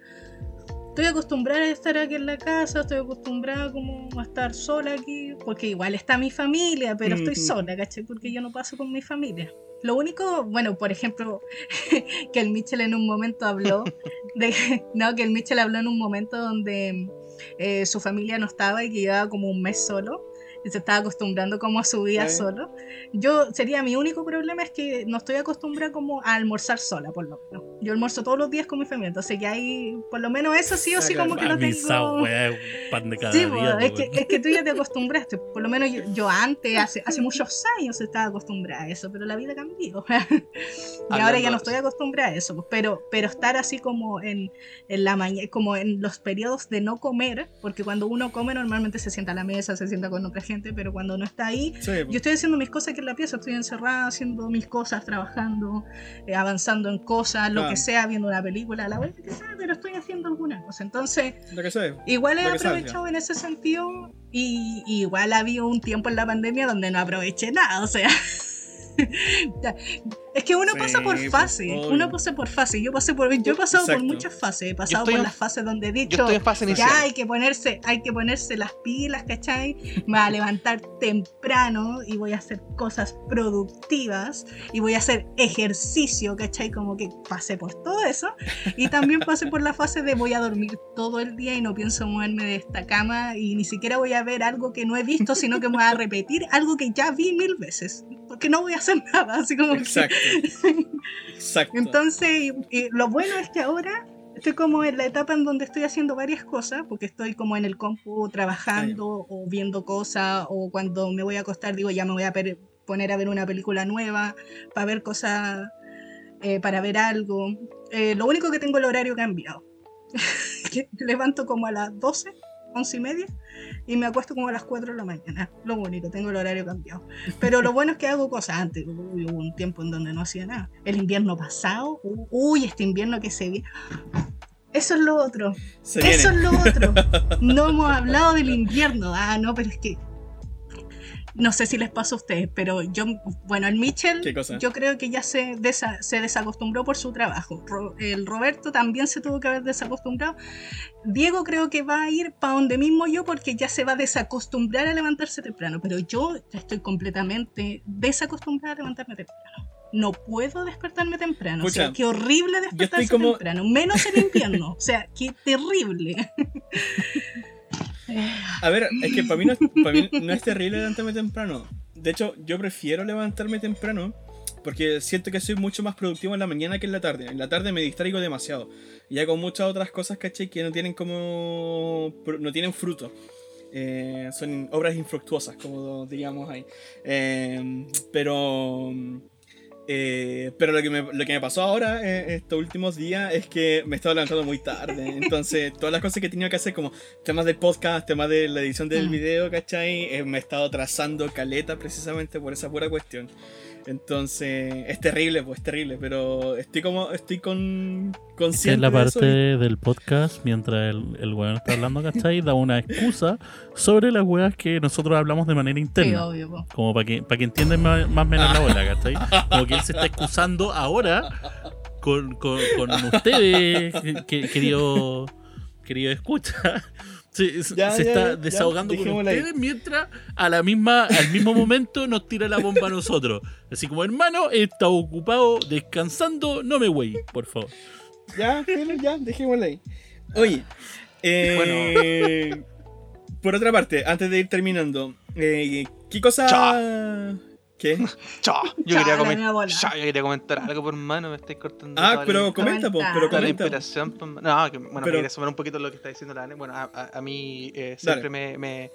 estoy acostumbrada a estar aquí en la casa, estoy acostumbrada como a estar sola aquí, porque igual está mi familia, pero estoy sola, ¿cachai? Porque yo no paso con mi familia. Lo único, bueno, por ejemplo, *laughs* que el Mitchell en un momento habló de, *laughs* no, que el Mitchell habló en un momento donde eh, su familia no estaba y que llevaba como un mes solo y se estaba acostumbrando como a su vida solo. Yo sería mi único problema es que no estoy acostumbrada como a almorzar sola, por lo menos. Yo almuerzo todos los días con mi familia, entonces ya hay, por lo menos eso sí o sí como que no tengo... pan de cada sí, día, es, que, es que tú ya te acostumbraste, por lo menos yo, antes, hace, hace muchos años estaba acostumbrada a eso, pero la vida cambió. *laughs* y ahora ya no estoy acostumbrada a eso, pero, pero estar así como en, en la mañana, como en los periodos de no comer, porque cuando uno come normalmente se sienta a la mesa, se sienta con otra gente, pero cuando no está ahí, yo estoy haciendo mis cosas aquí en la pieza, estoy encerrada haciendo mis cosas, trabajando, eh, avanzando en cosas, lo que sea, viendo una película, la vuelta que sea, pero estoy haciendo alguna cosa. Entonces, igual he aprovechado en ese sentido y, y igual había un tiempo en la pandemia donde no aproveché nada, o sea. *laughs* es que uno pasa por pues, fase, uno pasa por fase. Yo pasé por, yo he pasado por muchas fases, he pasado por las fases donde he dicho, ya hay que ponerse, hay que ponerse las pilas, ¿cachai? Me voy a levantar temprano y voy a hacer cosas productivas y voy a hacer ejercicio, ¿cachai? Como que pasé por todo eso. Y también pasé por la fase de voy a dormir todo el día y no pienso moverme de esta cama y ni siquiera voy a ver algo que no he visto, sino que me voy a repetir algo que ya vi mil veces, porque no voy a hacer *laughs* nada, así como Exacto. *laughs* Exacto. Entonces, lo bueno es que ahora estoy como en la etapa en donde estoy haciendo varias cosas, porque estoy como en el compu trabajando o viendo cosas, o cuando me voy a acostar digo, ya me voy a poner a ver una película nueva, para ver cosas, eh, para ver algo. Eh, lo único que tengo el horario cambiado. *laughs* levanto como a las 12 11 y media y me acuesto como a las 4 de la mañana. *laughs* Lo bonito, tengo el horario cambiado. Pero lo bueno es que hago cosas antes. Uy, hubo un tiempo en donde no hacía nada. El invierno pasado, uy, este invierno que se viene. Eso es lo otro. Se Eso viene. es lo otro. *laughs* No hemos hablado del invierno. Ah, no, pero es que. No sé si les pasa a ustedes, pero yo, bueno, el Mitchell, yo creo que ya se, desa- se desacostumbró por su trabajo. Ro- el Roberto también se tuvo que haber desacostumbrado. Diego creo que va a ir para donde mismo yo porque ya se va a desacostumbrar a levantarse temprano, pero yo ya estoy completamente desacostumbrada a levantarme temprano. No puedo despertarme temprano. o sea, Pucha, qué horrible despertarse como- temprano, menos en invierno. o sea, qué terrible. *laughs* A ver, es que para mí, no, es terrible levantarme temprano. De hecho, yo prefiero levantarme temprano porque siento que soy mucho más productivo en la mañana que en la tarde. En la tarde me distraigo demasiado. Y hago muchas otras cosas, ¿cachai? Que no tienen como... no tienen fruto. Eh, son obras infructuosas, como diríamos ahí. Eh, pero... eh, pero lo que, me, lo que me pasó ahora, eh, estos últimos días, es que me estaba levantando muy tarde. Entonces, *laughs* todas las cosas que he tenido que hacer, como temas del podcast, temas de la edición del Mm. video, ¿cachai? Eh, me he estado trazando caleta precisamente por esa pura cuestión. Entonces, es terrible, pues, es terrible. Pero estoy como, estoy con, Esta consciente es la de eso parte y- del podcast mientras el, el weón está hablando, ¿cachai? Da una excusa sobre las weas que nosotros hablamos de manera Sí, interna. obvio. po. Como para que, para que entiendan más, más o menos la bola, ¿cachai? Como que él se está excusando ahora con, con, con ustedes, que- querido, querido escucha. Se, se- Ya, se ya, está ya, desahogando con ustedes mientras a la misma, al mismo momento nos tira la bomba a nosotros. Así como, hermano, he estado ocupado descansando, no me wey, por favor. Ya, bueno, ya, dejémosla ahí. Oye, eh, por otra parte, antes de ir terminando, eh, ¿qué cosa... ¿Qué? *laughs* Chao. Yo, Chao, quería. Chao, yo comentar algo, por hermano. Me estáis cortando. Ah, pero la- comenta, po, Comenta. pero toda la comenta. inspiración. po, No, que, bueno, Pero- me quería sumar un poquito lo que está diciendo la Ane. Bueno, a, a- a mí eh, siempre me, me-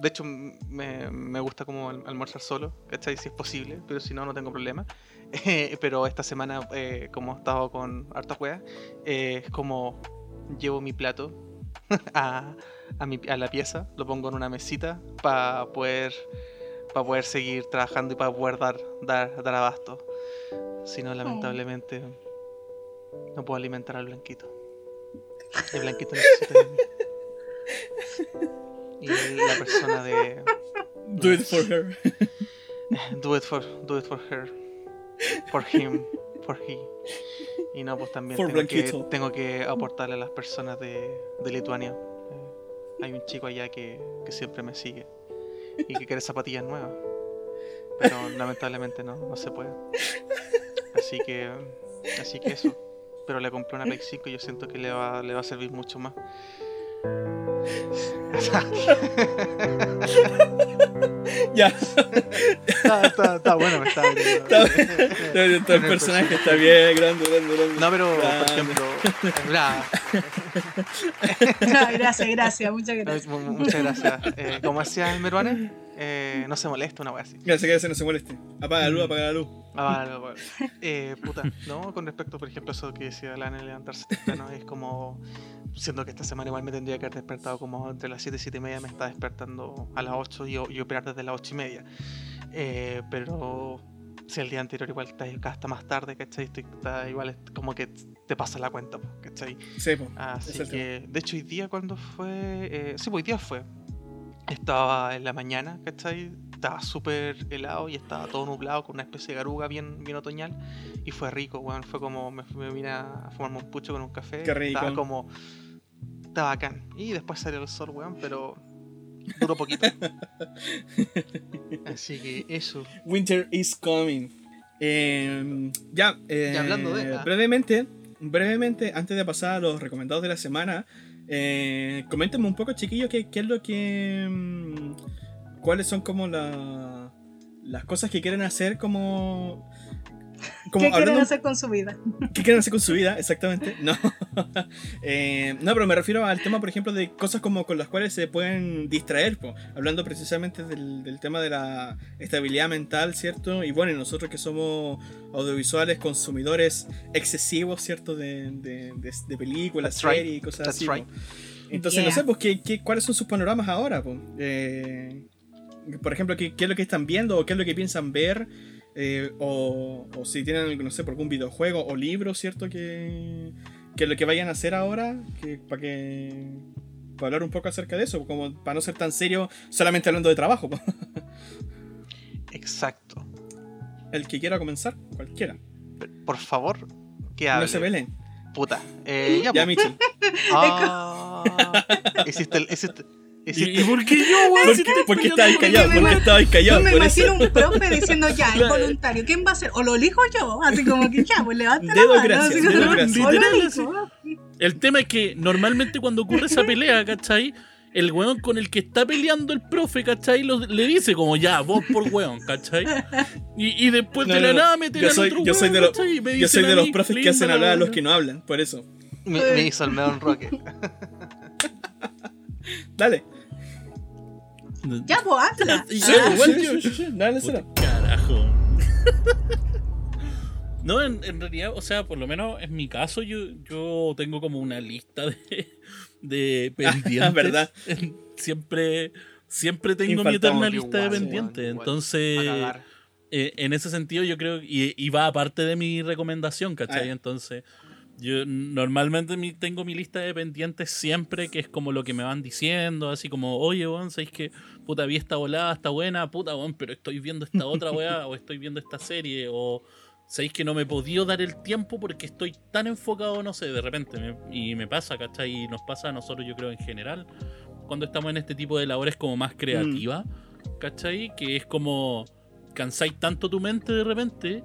De hecho, me, me gusta como al- almorzar solo, ¿cachai? Si es posible, pero si no, no tengo problema. *laughs* Eh, pero esta semana, eh, como he estado con hartas weas, eh, es como llevo mi plato *laughs* a, a, mi- a la pieza, lo pongo en una mesita para poder para poder seguir trabajando y para poder dar, dar, dar abasto. Si no, lamentablemente, no puedo alimentar al blanquito. El blanquito *laughs* necesita de mí. Y la persona de Do it for her. *laughs* do it for do it for her, for him, for he. Y no, pues también tengo que, tengo que aportarle a las personas de, de Lituania. Eh, hay un chico allá que, que siempre me sigue y que quiere zapatillas nuevas. Pero lamentablemente no, no se puede. Así que, así que eso. Pero le compré una Play 5 y yo siento que le va, le va a servir mucho más. *laughs* Ya, está, está, está bueno, me está *laughs* metiendo. todo el En el personaje está bien, grande, grande, grande. No, pero por Grande. ejemplo, *laughs* bla, No, gracias, gracias, muchas gracias. mu- mu- muchas gracias. Eh, como decía el Meruane, eh, no se molesta una wea así. Gracias, gracias, no se moleste. Apaga la luz, apaga la luz. Ah. *laughs* Eh, puta, ¿no? Con respecto, por ejemplo, a eso que decía Lana levantarse temprano, es como. Siendo que esta semana igual me tendría que haber despertado como entre las 7 y 7 y media, me está despertando a las 8 y, y operar desde las 8 y media. Eh, pero. Si el día anterior igual estás acá hasta más tarde, ¿cachai? Está- igual es como que te pasa la cuenta, ¿cachai? Sí, po. Así que, de hecho, hoy día cuando fue... eh, sí, pues hoy día fue. Estaba en la mañana, ¿cachai? Estaba súper helado y estaba todo nublado con una especie de garuga bien, bien otoñal. Y fue rico, weón. Fue como, me, me vine a fumarme un pucho con un café. Qué rico. Estaba como... Estaba bacán. Y después salió el sol, weón, pero... Duró poquito. *laughs* Así que eso. Winter is coming. Eh, ya, eh, Y hablando de- ah. brevemente, brevemente, antes de pasar a los recomendados de la semana, eh, coméntenme un poco, chiquillos, qué, qué es lo que. mm, cuáles son como la- las cosas que quieren hacer como. *laughs* Como ¿Qué quieren hacer con su vida? *laughs* ¿Qué quieren hacer con su vida? Exactamente. No. *laughs* Eh, no, pero me refiero al tema, por ejemplo, de cosas como con las cuales se pueden distraer. po. Hablando precisamente del, del tema de la estabilidad mental, ¿cierto? Y bueno, y nosotros que somos audiovisuales, consumidores excesivos, ¿cierto? De, de, de- de películas, right. series y cosas That's así. right. po. Entonces, no sé, pues, ¿qué, qué, cuáles son sus panoramas ahora? Pues? Eh, por ejemplo, ¿qué, qué es lo que están viendo o qué es lo que piensan ver? Eh, o, o si tienen, no sé, por algún videojuego o libro, ¿cierto? Que, que lo que vayan a hacer ahora, que, para que... Para hablar un poco acerca de eso, como para no ser tan serio solamente hablando de trabajo. Exacto. El que quiera comenzar, cualquiera. Por favor, que hable. No se velen. Puta. Eh, ya, Ya. Mitchell. Ah, hiciste el. ¿Y, por qué yo, *laughs* weón? ¿Por estoy por qué estabas callado? me ¿Por qué estabas callado? Yo me Por eso. imagino un profe *laughs* diciendo ya, es voluntario. ¿Quién va a ser? O lo elijo yo, así como que ya, pues levanta Dedo la mano. gracias, así como, Literal. El tema es que normalmente cuando ocurre esa pelea, ¿cachai? El weón con el que está peleando el profe, ¿cachai? Lo- le dice como ya, vos por weón, ¿cachai? Y, y después No, de la no. nada meten Yo al soy, otro yo soy weón, de los, ¿cachai? Me yo soy de los profes que hacen la hablar a los que no hablan, por eso. me, me hizo el Meon Rocket. Dale. Ya, pues habla. Sí, ah, igual yo- sí, sí, será. Carajo. *laughs* No, en, en realidad, o sea, por lo menos en mi caso, yo, yo tengo como una lista de, de pendientes. verdad. Siempre, siempre tengo mi eterna Igual, lista de pendientes. igual. Entonces, eh, en ese sentido, yo creo, y, y va aparte de mi recomendación, ¿cachai? Ah. Entonces, yo normalmente mi- tengo mi lista de pendientes siempre, que es como lo que me van diciendo, así como, oye, weón, ¿sabéis que puta vi esta volada, está buena, puta, weón, pero estoy viendo esta otra weá, o estoy viendo esta serie, o sabéis que no me he podido dar el tiempo porque estoy tan enfocado, no sé, de repente, me- y me pasa, ¿cachai? Y nos pasa a nosotros, yo creo, en general, cuando estamos en este tipo de labores como más creativa, ¿cachai? Que es como cansáis tanto tu mente de repente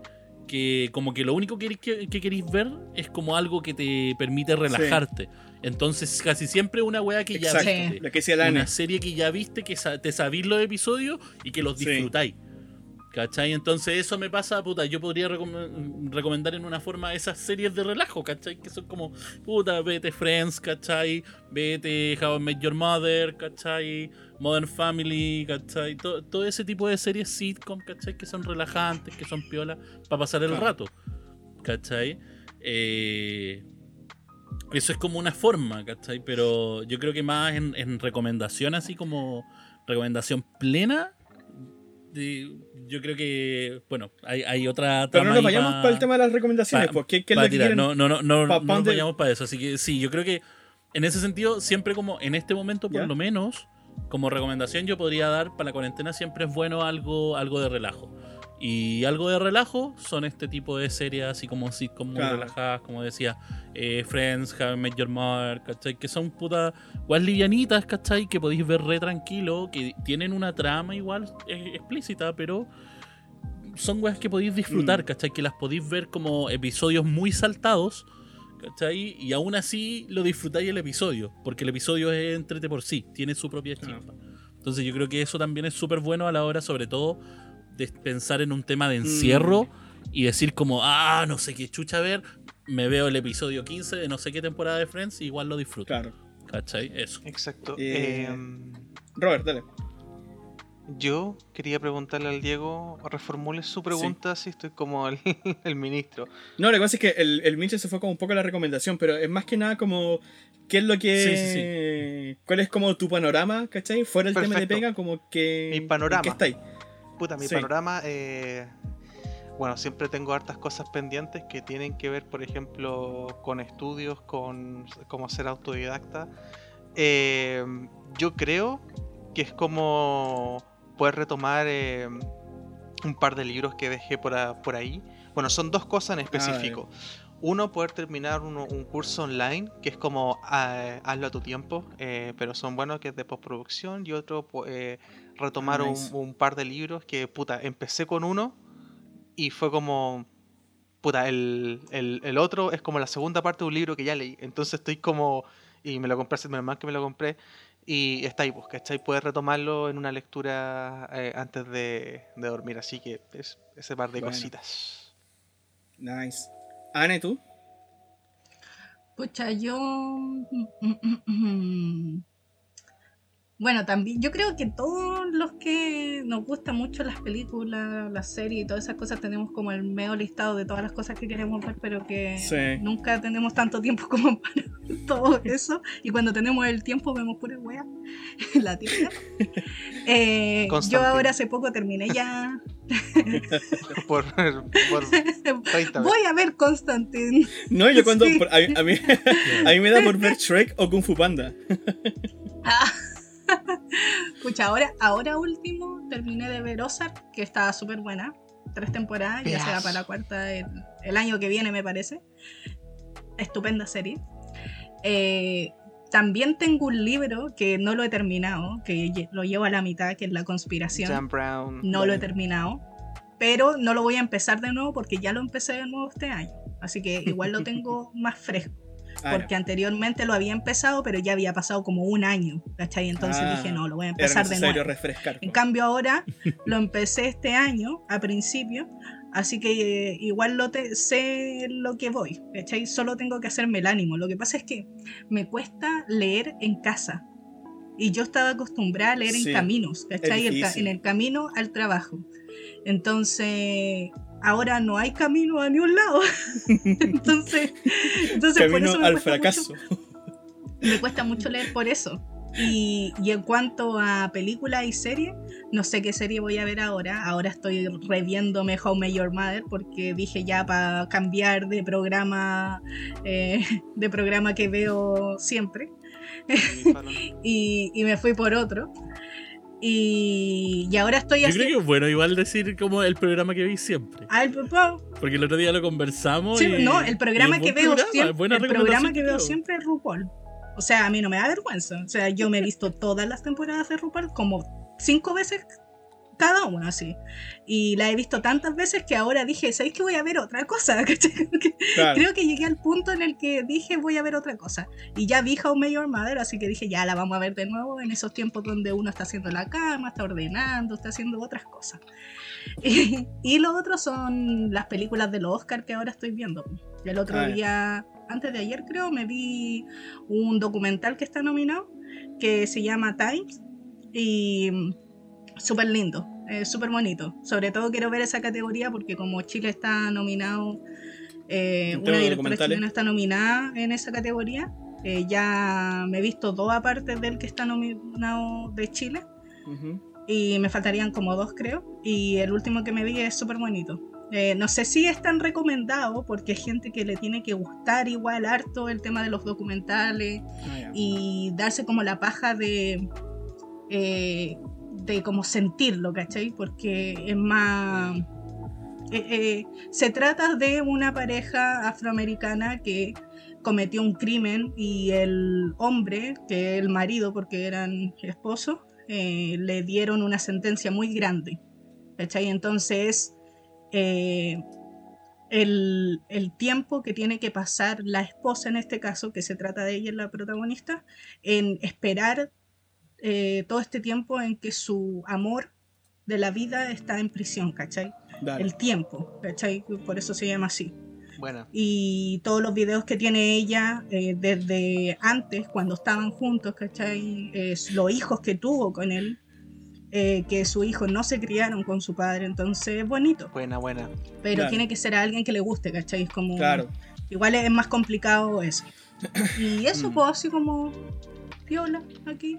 que como que lo único que, que, que queréis ver es como algo que te permite relajarte. Entonces casi siempre una weá que ya viste. Lo que la Ana. Una serie que ya viste, que te sabís los episodios y que los Sí. disfrutáis. ¿Cachai? Entonces eso me pasa, puta, yo podría recom- recomendar en una forma esas series de relajo, ¿cachai? Que son como, puta, vete Friends, ¿cachai? Vete How I Met Your Mother, ¿cachai? Modern Family, ¿cachai? To- todo ese tipo de series sitcom, ¿cachai? Que son relajantes, que son piolas, para pasar el Claro. rato, ¿cachai? Eh, eso es como una forma, ¿cachai? Pero yo creo que más en, en recomendación, así como recomendación plena, de- yo creo que, bueno, hay, hay otra Pero no nos vayamos pa- para el tema de las recomendaciones, pa- porque ¿qué es que quieren? No, no, no, no, pa- no nos vayamos para eso. Así que sí, yo creo que en ese sentido, siempre como en este momento, por ¿Ya? lo menos, como recomendación, yo podría dar para la cuarentena siempre es bueno algo, algo de relajo. Y algo de relajo son este tipo de series así como sitcom muy Claro. relajadas, como decía, eh, Friends, I Met Your Mother, ¿cachai? Que son putas guas livianitas, ¿cachai? Que podéis ver re tranquilo, que tienen una trama igual eh, explícita, pero son weas que podéis disfrutar, Mm. ¿cachai? Que las podéis ver como episodios muy saltados, ¿cachai? Y aún así lo disfrutáis el episodio, porque el episodio es entrete por sí, tiene su propia chispa. Entonces yo creo que eso también es súper bueno a la hora, sobre todo, de pensar en un tema de encierro y decir como, ah, no sé qué chucha ver, me veo el episodio 15 de no sé qué temporada de Friends y igual lo disfruto. Claro. ¿Cachai? Eso. Exacto. Eh, Em, Robert, dale. Yo quería preguntarle al Diego, reformule su pregunta si estoy como el, *laughs* el ministro. No, lo que pasa es que el, el Mitchell se fue como un poco a la recomendación, pero es más que nada como. ¿Qué es lo que. Sí, ¿Cuál es como tu panorama, cachai? Fuera el tema de pega, como que. Mi panorama. ¿en ¿Qué estáis? Puta, mi Sí. panorama, eh, bueno, siempre tengo hartas cosas pendientes que tienen que ver, por ejemplo, con estudios, con cómo ser autodidacta. Eh, yo creo que es como poder retomar eh, un par de libros que dejé por, a- por ahí. Bueno, son dos cosas en específico. Uno, poder terminar un, un curso online, que es como ah, hazlo a tu tiempo, eh, pero son buenos, que es de postproducción. Y otro, eh, retomar Ah, un- nice. un, par de libros que, puta, empecé con uno y fue como, puta, el, el- el otro es como la segunda parte de un libro que ya leí. Entonces estoy como, y me lo compré, menos mal que me lo compré, y está ahí, pues, ¿cachai? Poder retomarlo en una lectura eh, antes de, de dormir. Así que es ese par de Bueno. cositas. Nice. Ana, ¿y tú? Pucha, yo. Bueno, también yo creo que todos los que nos gustan mucho las películas, las series y todas esas cosas tenemos como el medio listado de todas las cosas que queremos ver, pero que Sí. nunca tenemos tanto tiempo *laughs* como para todo eso. Y cuando tenemos el tiempo vemos pura wea. la típica. Eh, yo ahora hace poco terminé ya. *laughs* Por, por 30 veces. Voy a ver Constantine. No, yo cuando. Sí. por- a, mí, a, mí, *laughs* a mí me da por ver Shrek o Kung Fu Panda. Ah. Escucha, ahora, ahora último terminé de ver Ozark, que estaba súper buena. Tres temporadas, ya se va Pedazo. para la cuarta el, el año que viene, me parece. Estupenda serie. Eh, también tengo un libro que no lo he terminado, que lo llevo a la mitad, que es La Conspiración. Brown. No lo he terminado, pero no lo voy a empezar de nuevo porque ya lo empecé de nuevo este año. Así que igual lo tengo *laughs* más fresco Porque anteriormente lo había empezado, pero ya había pasado como un año, ¿cachai? Entonces Ah, dije, no, lo voy a empezar de nuevo. refrescar. En cambio ahora *laughs* lo empecé este año, a principio, así que eh, igual lo te- sé lo que voy, ¿cachai? Solo tengo que hacerme el ánimo. Lo que pasa es que me cuesta leer en casa. Y yo estaba acostumbrada a leer Sí, en caminos, ¿cachai? El en el camino al trabajo. Entonces, ahora no hay camino a ningún lado. *laughs* entonces, entonces por Camino eso me al cuesta mucho- fracaso. *laughs* me cuesta mucho leer por eso. Y, y en cuanto a películas y series, no sé qué serie voy a ver ahora. Ahora estoy reviéndome How Met Your Mother porque dije ya para cambiar de programa, eh, *laughs* de programa que veo siempre. Y, y me fui por otro. Y, y ahora estoy Yo creo que es bueno igual decir como el programa que veis siempre. Ah, el- po- Porque el otro día lo conversamos. sí, y- no, el programa que veo programa, siempre, el programa que veo siempre es RuPaul. O sea, a mí no me da vergüenza. O sea, yo me he visto todas las temporadas de RuPaul como cinco veces cada una, así. Y la he visto tantas veces que ahora dije, ¿sabéis que voy a ver otra cosa? *laughs* Claro. Creo que llegué al punto en el que dije, voy a ver otra cosa. Y ya vi How Your Mother, así que dije, ya la vamos a ver de nuevo en esos tiempos donde uno está haciendo la cama, está ordenando, está haciendo otras cosas. *laughs* Y, y lo otro son las películas de los Oscar que ahora estoy viendo. El otro Ah, día, antes de ayer creo, me vi un documental que está nominado, que se llama Times, y mm, súper lindo, eh, súper bonito. Sobre todo quiero ver esa categoría porque como Chile está nominado, eh, una directora chilena está nominada en esa categoría. eh, ya me he visto dos aparte del que está nominado de Chile y me faltarían como dos creo y el último que me vi es súper bonito. Eh, no sé si es tan recomendado porque hay gente que le tiene que gustar igual harto el tema de los documentales Ah, y darse como la paja de, eh, de como sentirlo, ¿cachai? Porque es más... eh, eh, se trata de una pareja afroamericana que cometió un crimen y el hombre, que el marido porque eran esposos, eh, le dieron una sentencia muy grande. ¿cachai? Entonces, el, el tiempo que tiene que pasar la esposa en este caso, que se trata de ella, la protagonista, en esperar eh, todo este tiempo en que su amor de la vida está en prisión, ¿cachai? Dale. El tiempo, ¿cachai? Por eso se llama así Bueno, y todos los videos que tiene ella eh, desde antes, cuando estaban juntos, ¿cachai? Eh, los hijos que tuvo con él, eh, que sus hijos no se criaron con su padre, entonces es bonito, buena, buena. pero Claro. tiene que ser a alguien que le guste, ¿cachai? Es como, Claro. igual es más complicado eso. *clears throat* Y eso, pues, así como, piola, aquí.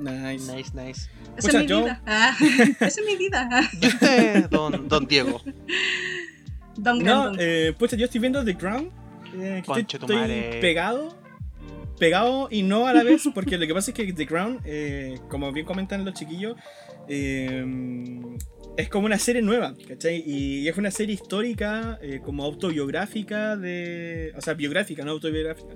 Nice. Nice, nice. Esa es mi yo- vida. Ah, *laughs* *laughs* esa es mi vida. Ah, ¿Y usted, don, don Diego? *laughs* Don No, eh, pucha, yo estoy viendo The Crown. eh, que estoy, tu estoy madre. pegado. Pegado y no a la vez, porque lo que pasa es que The Crown, eh, como bien comentan los chiquillos, eh, es como una serie nueva, ¿cachai? Y es una serie histórica, eh, como autobiográfica, de, o sea, biográfica, no autobiográfica,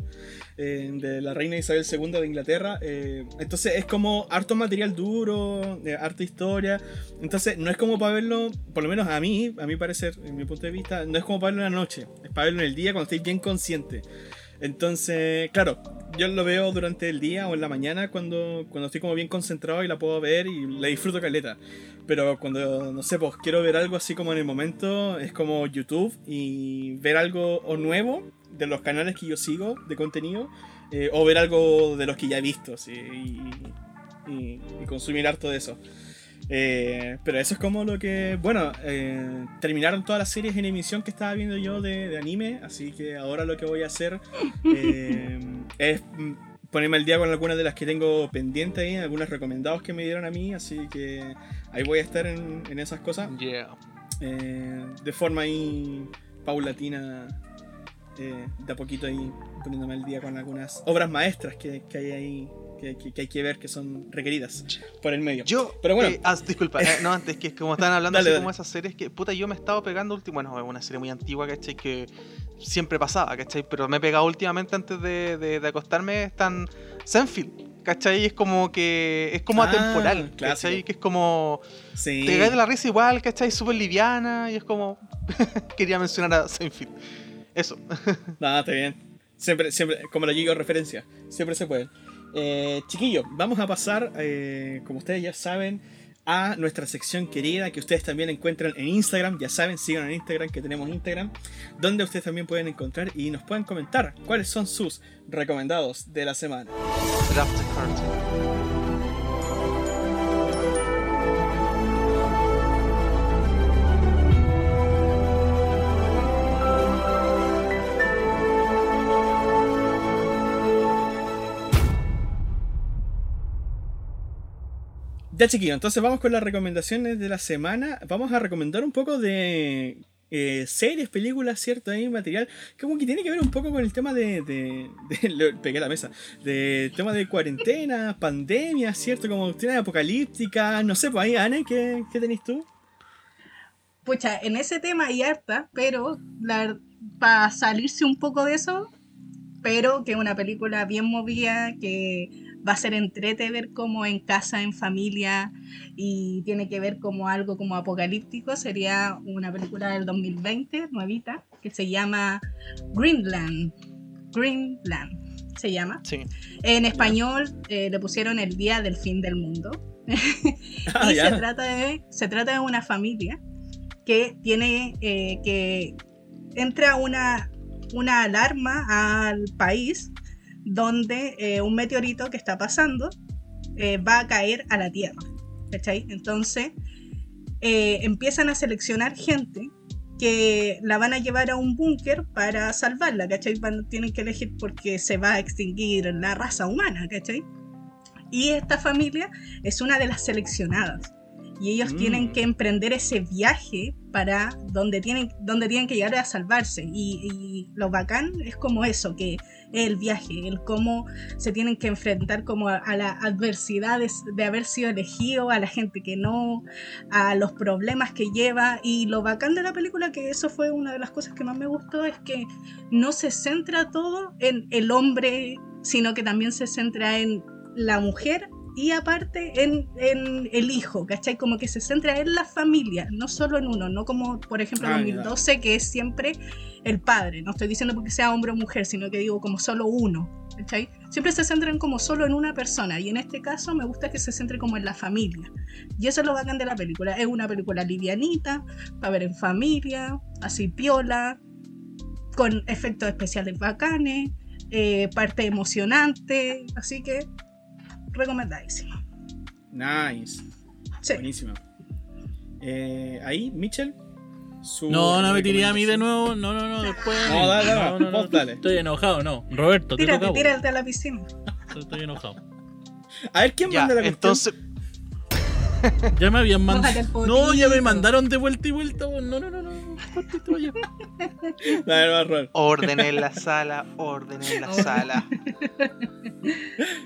eh, de la reina Isabel II de Inglaterra. eh, entonces es como harto material duro, eh, harta historia. Entonces no es como para verlo, por lo menos a mí, a mi parecer, en mi punto de vista, no es como para verlo en la noche, es para verlo en el día cuando estéis bien consciente. Entonces, claro, yo lo veo durante el día o en la mañana cuando, cuando estoy como bien concentrado y la puedo ver y la disfruto caleta. Pero cuando, no sé, pues quiero ver algo así como en el momento, es como YouTube y ver algo o nuevo de los canales que yo sigo de contenido eh, o ver algo de los que ya he visto. y, y, y consumir harto de eso. Eh, pero eso es como lo que. Bueno, eh, terminaron todas las series en emisión que estaba viendo yo de, de anime. Así que ahora lo que voy a hacer eh, es mm, ponerme al día con algunas de las que tengo pendientes ahí, algunos recomendados que me dieron a mí. Así que ahí voy a estar en, en esas cosas. Yeah. eh, de forma ahí paulatina. eh, de a poquito ahí poniéndome al día con algunas obras maestras que, que hay ahí. Que, que- que hay que ver que son requeridas por el medio. Yo, Pero bueno. eh, ah, disculpa, eh, no, antes que como estaban hablando *laughs* Dale, así dale. como esas series que, puta, yo me he estado pegando último, bueno, es una serie muy antigua, ¿cachai? Que siempre pasaba, ¿cachai? Pero me he pegado últimamente antes de, de, de acostarme, están Senfield, ¿cachai? Es como que, es como Ah, atemporal. ¿cachai? Que es como, Sí. te caes de la risa igual, ¿cachai? Súper liviana y es como, *laughs* quería mencionar a Senfield. Eso. *laughs* No, está bien. Siempre, siempre, como lo digo referencia, siempre se puede. Eh, chiquillos, vamos a pasar, eh, como ustedes ya saben, a nuestra sección querida que ustedes también encuentran en Instagram. Ya saben, sigan en Instagram, que tenemos Instagram, donde ustedes también pueden encontrar y nos pueden comentar cuáles son sus recomendados de la semana. Ya chiquillos, entonces vamos con las recomendaciones de la semana. Vamos a recomendar un poco de eh, series, películas, ¿cierto? Ahí material. Que como que tiene que ver un poco con el tema de... de, *laughs* pegué la mesa. De tema de cuarentena, pandemia, ¿cierto? Como cuestiones apocalípticas. No sé, pues ahí, Anne, ¿qué, qué tenés tú? Pucha, en ese tema hay harta, pero para salirse un poco de eso, pero que una película bien movida, que va a ser entrete ver como en casa, en familia, y tiene que ver como algo como apocalíptico, sería una película del 2020, nuevita, que se llama Greenland. Greenland se llama. Sí. En español eh, le pusieron el Día del Fin del Mundo. *laughs* Ah, y se trata, de, se trata de una familia que tiene eh, que entra una, una alarma al país donde eh, un meteorito que está pasando eh, va a caer a la Tierra. ¿cachai? Entonces eh, empiezan a seleccionar gente que la van a llevar a un búnker para salvarla, ¿cachai? Tienen que elegir porque se va a extinguir la raza humana, ¿cachai? Y esta familia es una de las seleccionadas. Y ellos Mm. tienen que emprender ese viaje para donde tienen, donde tienen que llegar a salvarse. Y, y lo bacán es como eso, que el viaje, el cómo se tienen que enfrentar como a, a las adversidades de haber sido elegido, a la gente que no, a los problemas que lleva. Y lo bacán de la película, que eso fue una de las cosas que más me gustó, es que no se centra todo en el hombre, sino que también se centra en la mujer y aparte en, en el hijo, ¿cachai? Como que se centra en la familia, no solo en uno, no como por ejemplo Ah, 2012 que es siempre el padre, no estoy diciendo porque sea hombre o mujer, sino que digo como solo uno, ¿cachai? Siempre se centran como solo en una persona y en este caso me gusta que se centre como en la familia. Y eso es lo bacán de la película, es una película livianita, para ver en familia, así piola, con efectos especiales bacanes, eh, parte emocionante, así que recomendadísimo. Nice. Sí. Buenísimo. Eh, ahí, Mitchell. su No, no me tiré a mí de nuevo. No, no, no, después. No, dale, dale, vos dale. Estoy enojado, no. Roberto, te Tírate, toca. tírate a la piscina. *laughs* Estoy enojado. A ver, ¿quién Ya, manda la cuestión? entonces, Ya me habían mandado. No, ya me mandaron de vuelta y vuelta. No, no, no, no. Cortito, ya. Dale, va, Robert. orden en la sala, orden en la sala.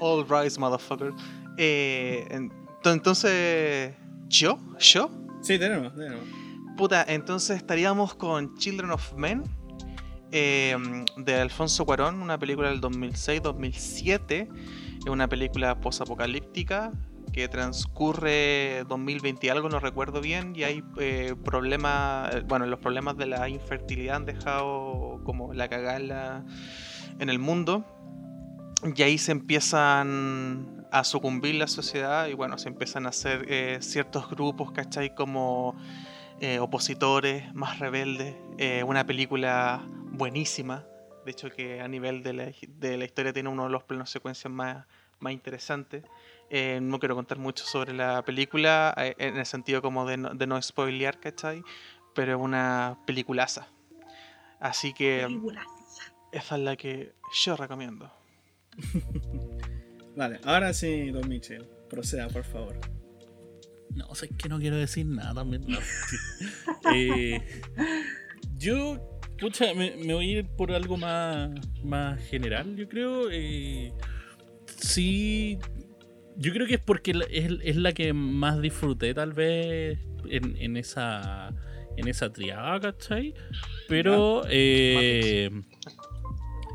All rise, motherfucker. Eh, ent- entonces, ¿yo? ¿Yo? Sí, tenemos, tenemos. Puta, entonces estaríamos con Children of Men eh, de Alfonso Cuarón, una película del 2006-2007. Es una película posapocalíptica que transcurre 2020 y algo, no recuerdo bien, y hay eh, problemas, bueno, los problemas de la infertilidad han dejado como la cagada en, el mundo. Y ahí se empiezan a sucumbir la sociedad y bueno, se empiezan a hacer eh, ciertos grupos, ¿cachai? Como eh, opositores, más rebeldes. una película buenísima. De hecho, que a nivel de la, de la historia tiene uno de los planos secuencias más, más interesantes. Eh, no quiero contar mucho sobre la película, eh, en el sentido como de no, de no spoilear, ¿cachai? Pero es una peliculaza. Así que Película. esa es la que yo recomiendo. *laughs* Vale, ahora sí, Don Michel, proceda, por favor. No, sé que no quiero decir nada también. no. *laughs* Eh, yo, pucha, me, me voy a ir por algo más, más general, yo creo. eh, sí, yo creo que es porque es, es la que más disfruté, tal vez, en, en esa en esa triada, ¿cachai? Pero eh,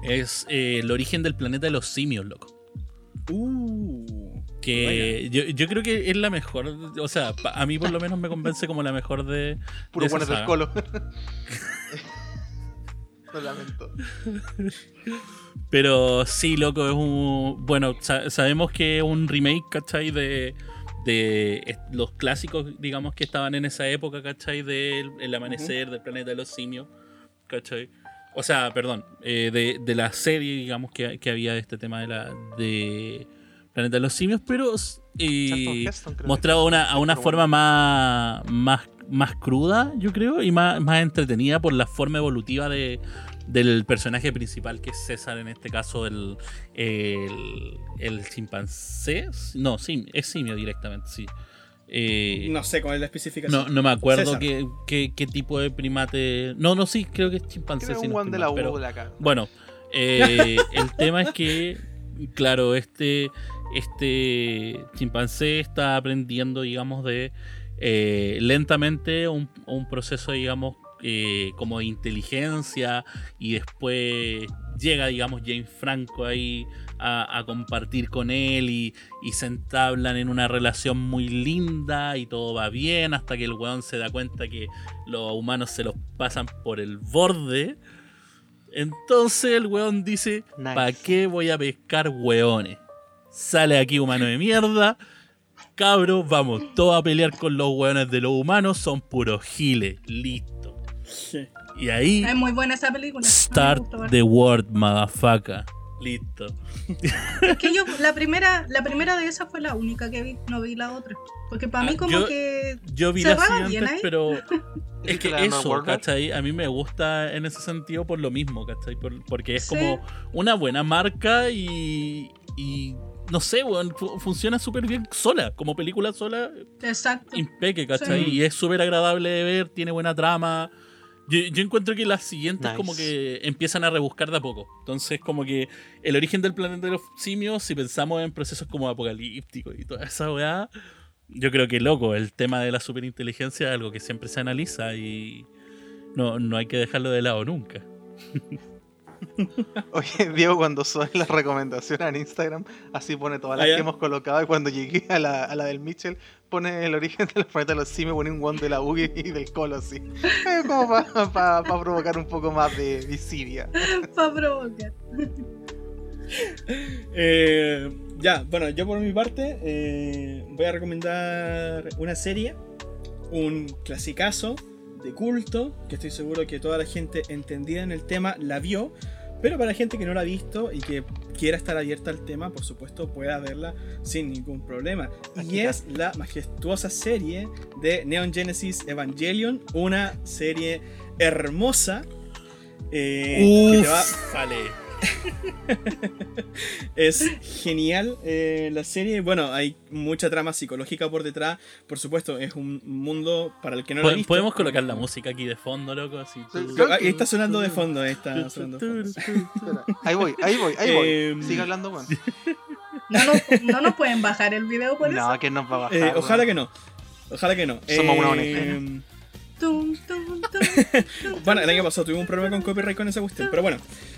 es eh, el origen del planeta de los simios, loco. Uh, Que yo, yo creo que es la mejor, o sea, a mí por lo menos me convence como la mejor de. Puro de bueno del colo. *laughs* Lo lamento. Pero sí, loco, es un. Bueno, sa- sabemos que es un remake, ¿cachai? De, de los clásicos, digamos, que estaban en esa época, ¿cachai? Del el amanecer, del planeta de los simios, ¿cachai? O sea, perdón, eh, de, de la serie, digamos, que, que había de este tema de la de Planeta de los Simios, pero eh, Heston, mostrado una, a una forma bueno. más, más, más cruda, yo creo, y más, más entretenida por la forma evolutiva de, del personaje principal, que es César, en este caso el, el, el chimpancé. No, sí, es simio directamente, sí. Eh, no sé cuál es la especificación. no, no me acuerdo qué, qué- qué tipo de primate. No, no, sí, creo que es chimpancé. Si no mal, pero- U de acá. bueno, eh, el tema es que, claro, este, este chimpancé está aprendiendo, digamos, de eh, lentamente un, un proceso, digamos, eh, como de inteligencia y después llega, digamos, James Franco ahí a, a compartir con él y, y se entablan en una relación muy linda y todo va bien hasta que el weón se da cuenta que los humanos se los pasan por el borde. Entonces el weón dice, Nice. ¿para qué voy a pescar weones? Sale aquí humano de mierda. Cabros, vamos todos a pelear con los weones de los humanos. Son puros giles. Listo. Y ahí, Es muy buena esa película. Start the word, motherfucker. Listo. Es que yo, la primera, la primera de esas fue la única que vi, no vi la otra. Porque para Ah, mí como yo- que Yo vi Se las siguientes, pero *laughs* es ¿Viste que eso? ¿cachai? A mí me gusta en ese sentido por lo mismo, ¿cachai? Por- porque es Sí. como una buena marca y, y no sé, weón, fu- funciona súper bien sola, como película sola, exacto. impeque, ¿cachai? Sí. Y es súper agradable de ver, tiene buena trama. Yo, yo encuentro que las siguientes Nice. como que empiezan a rebuscar de a poco. Entonces como que el origen del planeta de los simios, si pensamos en procesos como apocalípticos y toda esa weá, yo creo que loco, el tema de la superinteligencia es algo que siempre se analiza y no, no hay que dejarlo de lado nunca. *laughs* *laughs* Oye, Diego, cuando sube las recomendaciones en Instagram, así pone todas las Ah, que hemos colocado. Y cuando llegué a la, a la del Mitchell, pone el origen del planeta de los simios, pone un one de la U y del Colo, así. Como para provocar un poco más de visiria. Para provocar. Eh, ya, bueno, yo por mi parte eh, voy a recomendar una serie, un clasicazo de culto, que estoy seguro que toda la gente entendida en el tema la vio, pero para gente que no la ha visto y que quiera estar abierta al tema, por supuesto pueda verla sin ningún problema. Y es la majestuosa serie de Neon Genesis Evangelion, una serie hermosa. eh, que te va- vale. *laughs* es genial eh, la serie. Bueno, hay mucha trama psicológica por detrás. Por supuesto, es un mundo para el que no lo ha visto. Podemos colocar la música aquí de fondo, loco, así. Ahí está sonando de fondo. ahí está sonando de fondo. Espera, Ahí voy, ahí voy, ahí voy. Em, Sigue hablando, weón. No nos, no nos pueden bajar el video por eso. No, que nos va a bajar. Eh, ojalá weón. que no. Ojalá que no. Somos una Eh, ONG. Tum, *laughs* tum, tum, Bueno, el año pasado tuvimos un problema con copyright con esa cuestión. Pero bueno,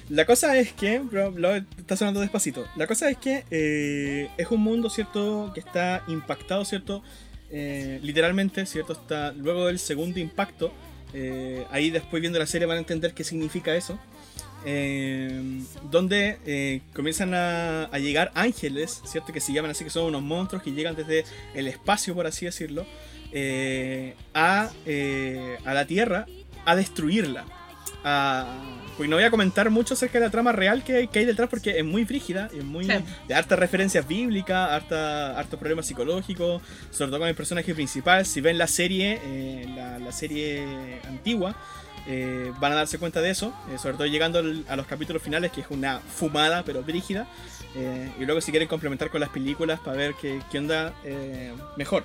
la cosa es que. bro, lo- está sonando despacito. La cosa es que eh, es un mundo, ¿cierto? Que está impactado, ¿cierto? Eh, literalmente, ¿cierto? Está luego del segundo impacto. eh, ahí después viendo la serie van a entender qué significa eso. eh, donde eh, comienzan a, a llegar ángeles, ¿cierto? Que se llaman así, que son unos monstruos que llegan desde el espacio, por así decirlo, eh, a, eh, a la Tierra a destruirla. a... Pues no voy a comentar mucho acerca de la trama real que hay, que hay detrás porque es muy frígida es muy Sí. de hartas referencias bíblicas, harta, hartos problemas psicológicos, sobre todo con el personaje principal. Si ven la serie, eh, la, la serie antigua, eh, van a darse cuenta de eso, eh, sobre todo llegando al- a los capítulos finales, que es una fumada pero brígida. Y luego si quieren complementar con las películas para ver qué, qué onda mejor.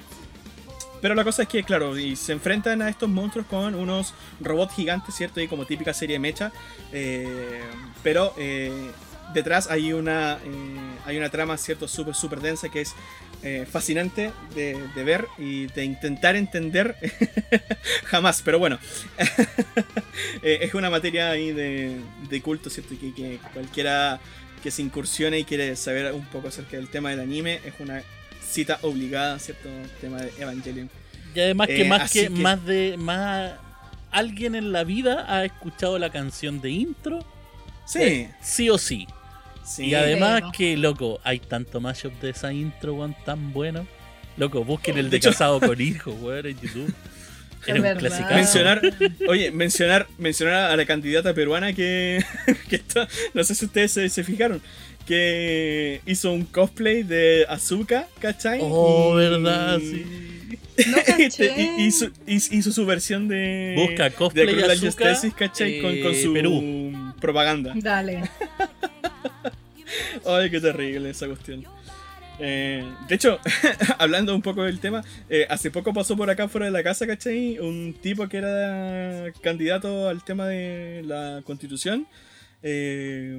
Pero la cosa es que, claro, y se enfrentan a estos monstruos con unos robots gigantes, ¿cierto? Y como típica serie mecha. eh, pero eh, detrás hay una, eh, hay una trama, ¿cierto? Súper, súper densa que es eh, fascinante de, de ver y de intentar entender. *laughs* Jamás, pero bueno. *laughs* Eh, es una materia ahí de, de culto, ¿cierto? Que, que cualquiera que se incursione y quiere saber un poco acerca del tema del anime es una cita obligada, ¿cierto? El tema de Evangelion. Y además que Eh, más que, que- más de más alguien en la vida ha escuchado la canción de intro Sí, eh, sí o sí. sí. Y además que, loco, hay tanto mashup de esa intro, weón, tan bueno. Loco, busquen el De casado con hijo, weón, en YouTube. *laughs* Era un clasicazo. mencionar, oye, mencionar, mencionar a la candidata peruana que, *laughs* que está, no sé si ustedes se, se fijaron, que hizo un cosplay de Azuka, ¿cachai? Oh, Y- verdad, *laughs* sí. No caché. hizo, hizo- su versión de Busca cosplay de Azuka, Justice, ¿cachai? con, con eh, su Perú. propaganda. Dale. *laughs* Ay, qué terrible esa cuestión. Eh, de hecho, *laughs* hablando un poco del tema, eh, hace poco pasó por acá fuera de la casa, ¿cachai? Un tipo que era candidato al tema de la constitución. eh,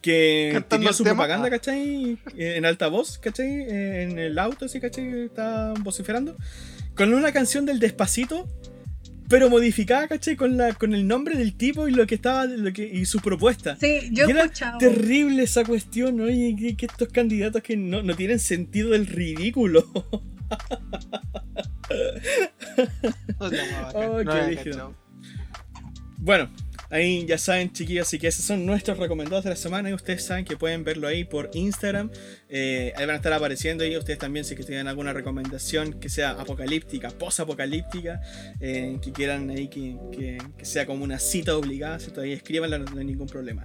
que ¿Cantando tenía su tema? propaganda, Ah. ¿cachai? En altavoz, ¿cachai? En el auto, así, ¿cachai? Está vociferando. Con una canción del Despacito, pero modificada, ¿cachai? Con, la, con el nombre del tipo y lo que estaba lo que, y su propuesta. Sí, yo Y he era escuchado. Terrible esa cuestión, oye, que, que estos candidatos que no, no tienen sentido del ridículo. *laughs* No, no, Oh, qué no bueno, ahí ya saben, chiquillos, así que esos son nuestros recomendados de la semana y ustedes saben que pueden verlo ahí por Instagram. Eh, ahí van a estar apareciendo y ustedes también si que tienen alguna recomendación que sea apocalíptica, post-apocalíptica, eh, que quieran ahí que, que- que sea como una cita obligada, ¿cierto? Ahí escríbanla, no, no hay ningún problema.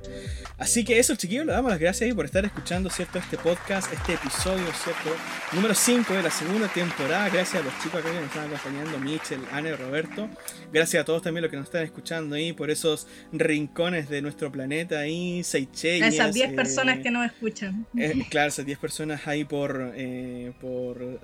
Así que eso, chiquillos, le damos las gracias ahí por estar escuchando, ¿cierto? Este podcast, este episodio, ¿cierto? Número 5 de la segunda temporada. Gracias a los chicos que nos están acompañando, Michel, Anne, Roberto. Gracias a todos también los que nos están escuchando ahí por esos rincones de nuestro planeta ahí, Seychelles. A esas 10 eh, personas que nos escuchan. eh, claro, esas 10 personas ahí por, eh, por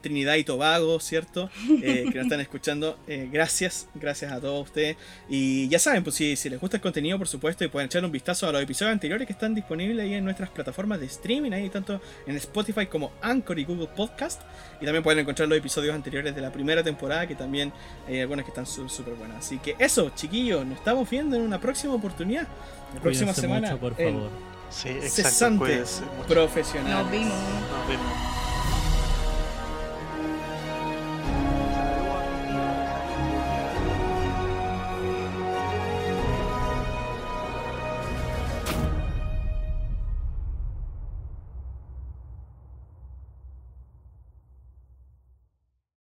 Trinidad y Tobago, ¿cierto? Eh, que nos están escuchando. Eh, gracias, gracias a todos ustedes. Y ya saben, pues si, si les gusta el contenido, por supuesto, y pueden echar un vistazo a los episodios anteriores que están disponibles ahí en nuestras plataformas de streaming, ahí tanto en Spotify como Anchor y Google Podcast. Y también pueden encontrar los episodios anteriores de la primera temporada, que también hay algunas que están súper buenas. Así que eso, chiquillos, nos estamos viendo en una próxima oportunidad. La próxima Cuídense semana. mucho, por favor. Sí, exacto. Nos vimos. Nos vemos.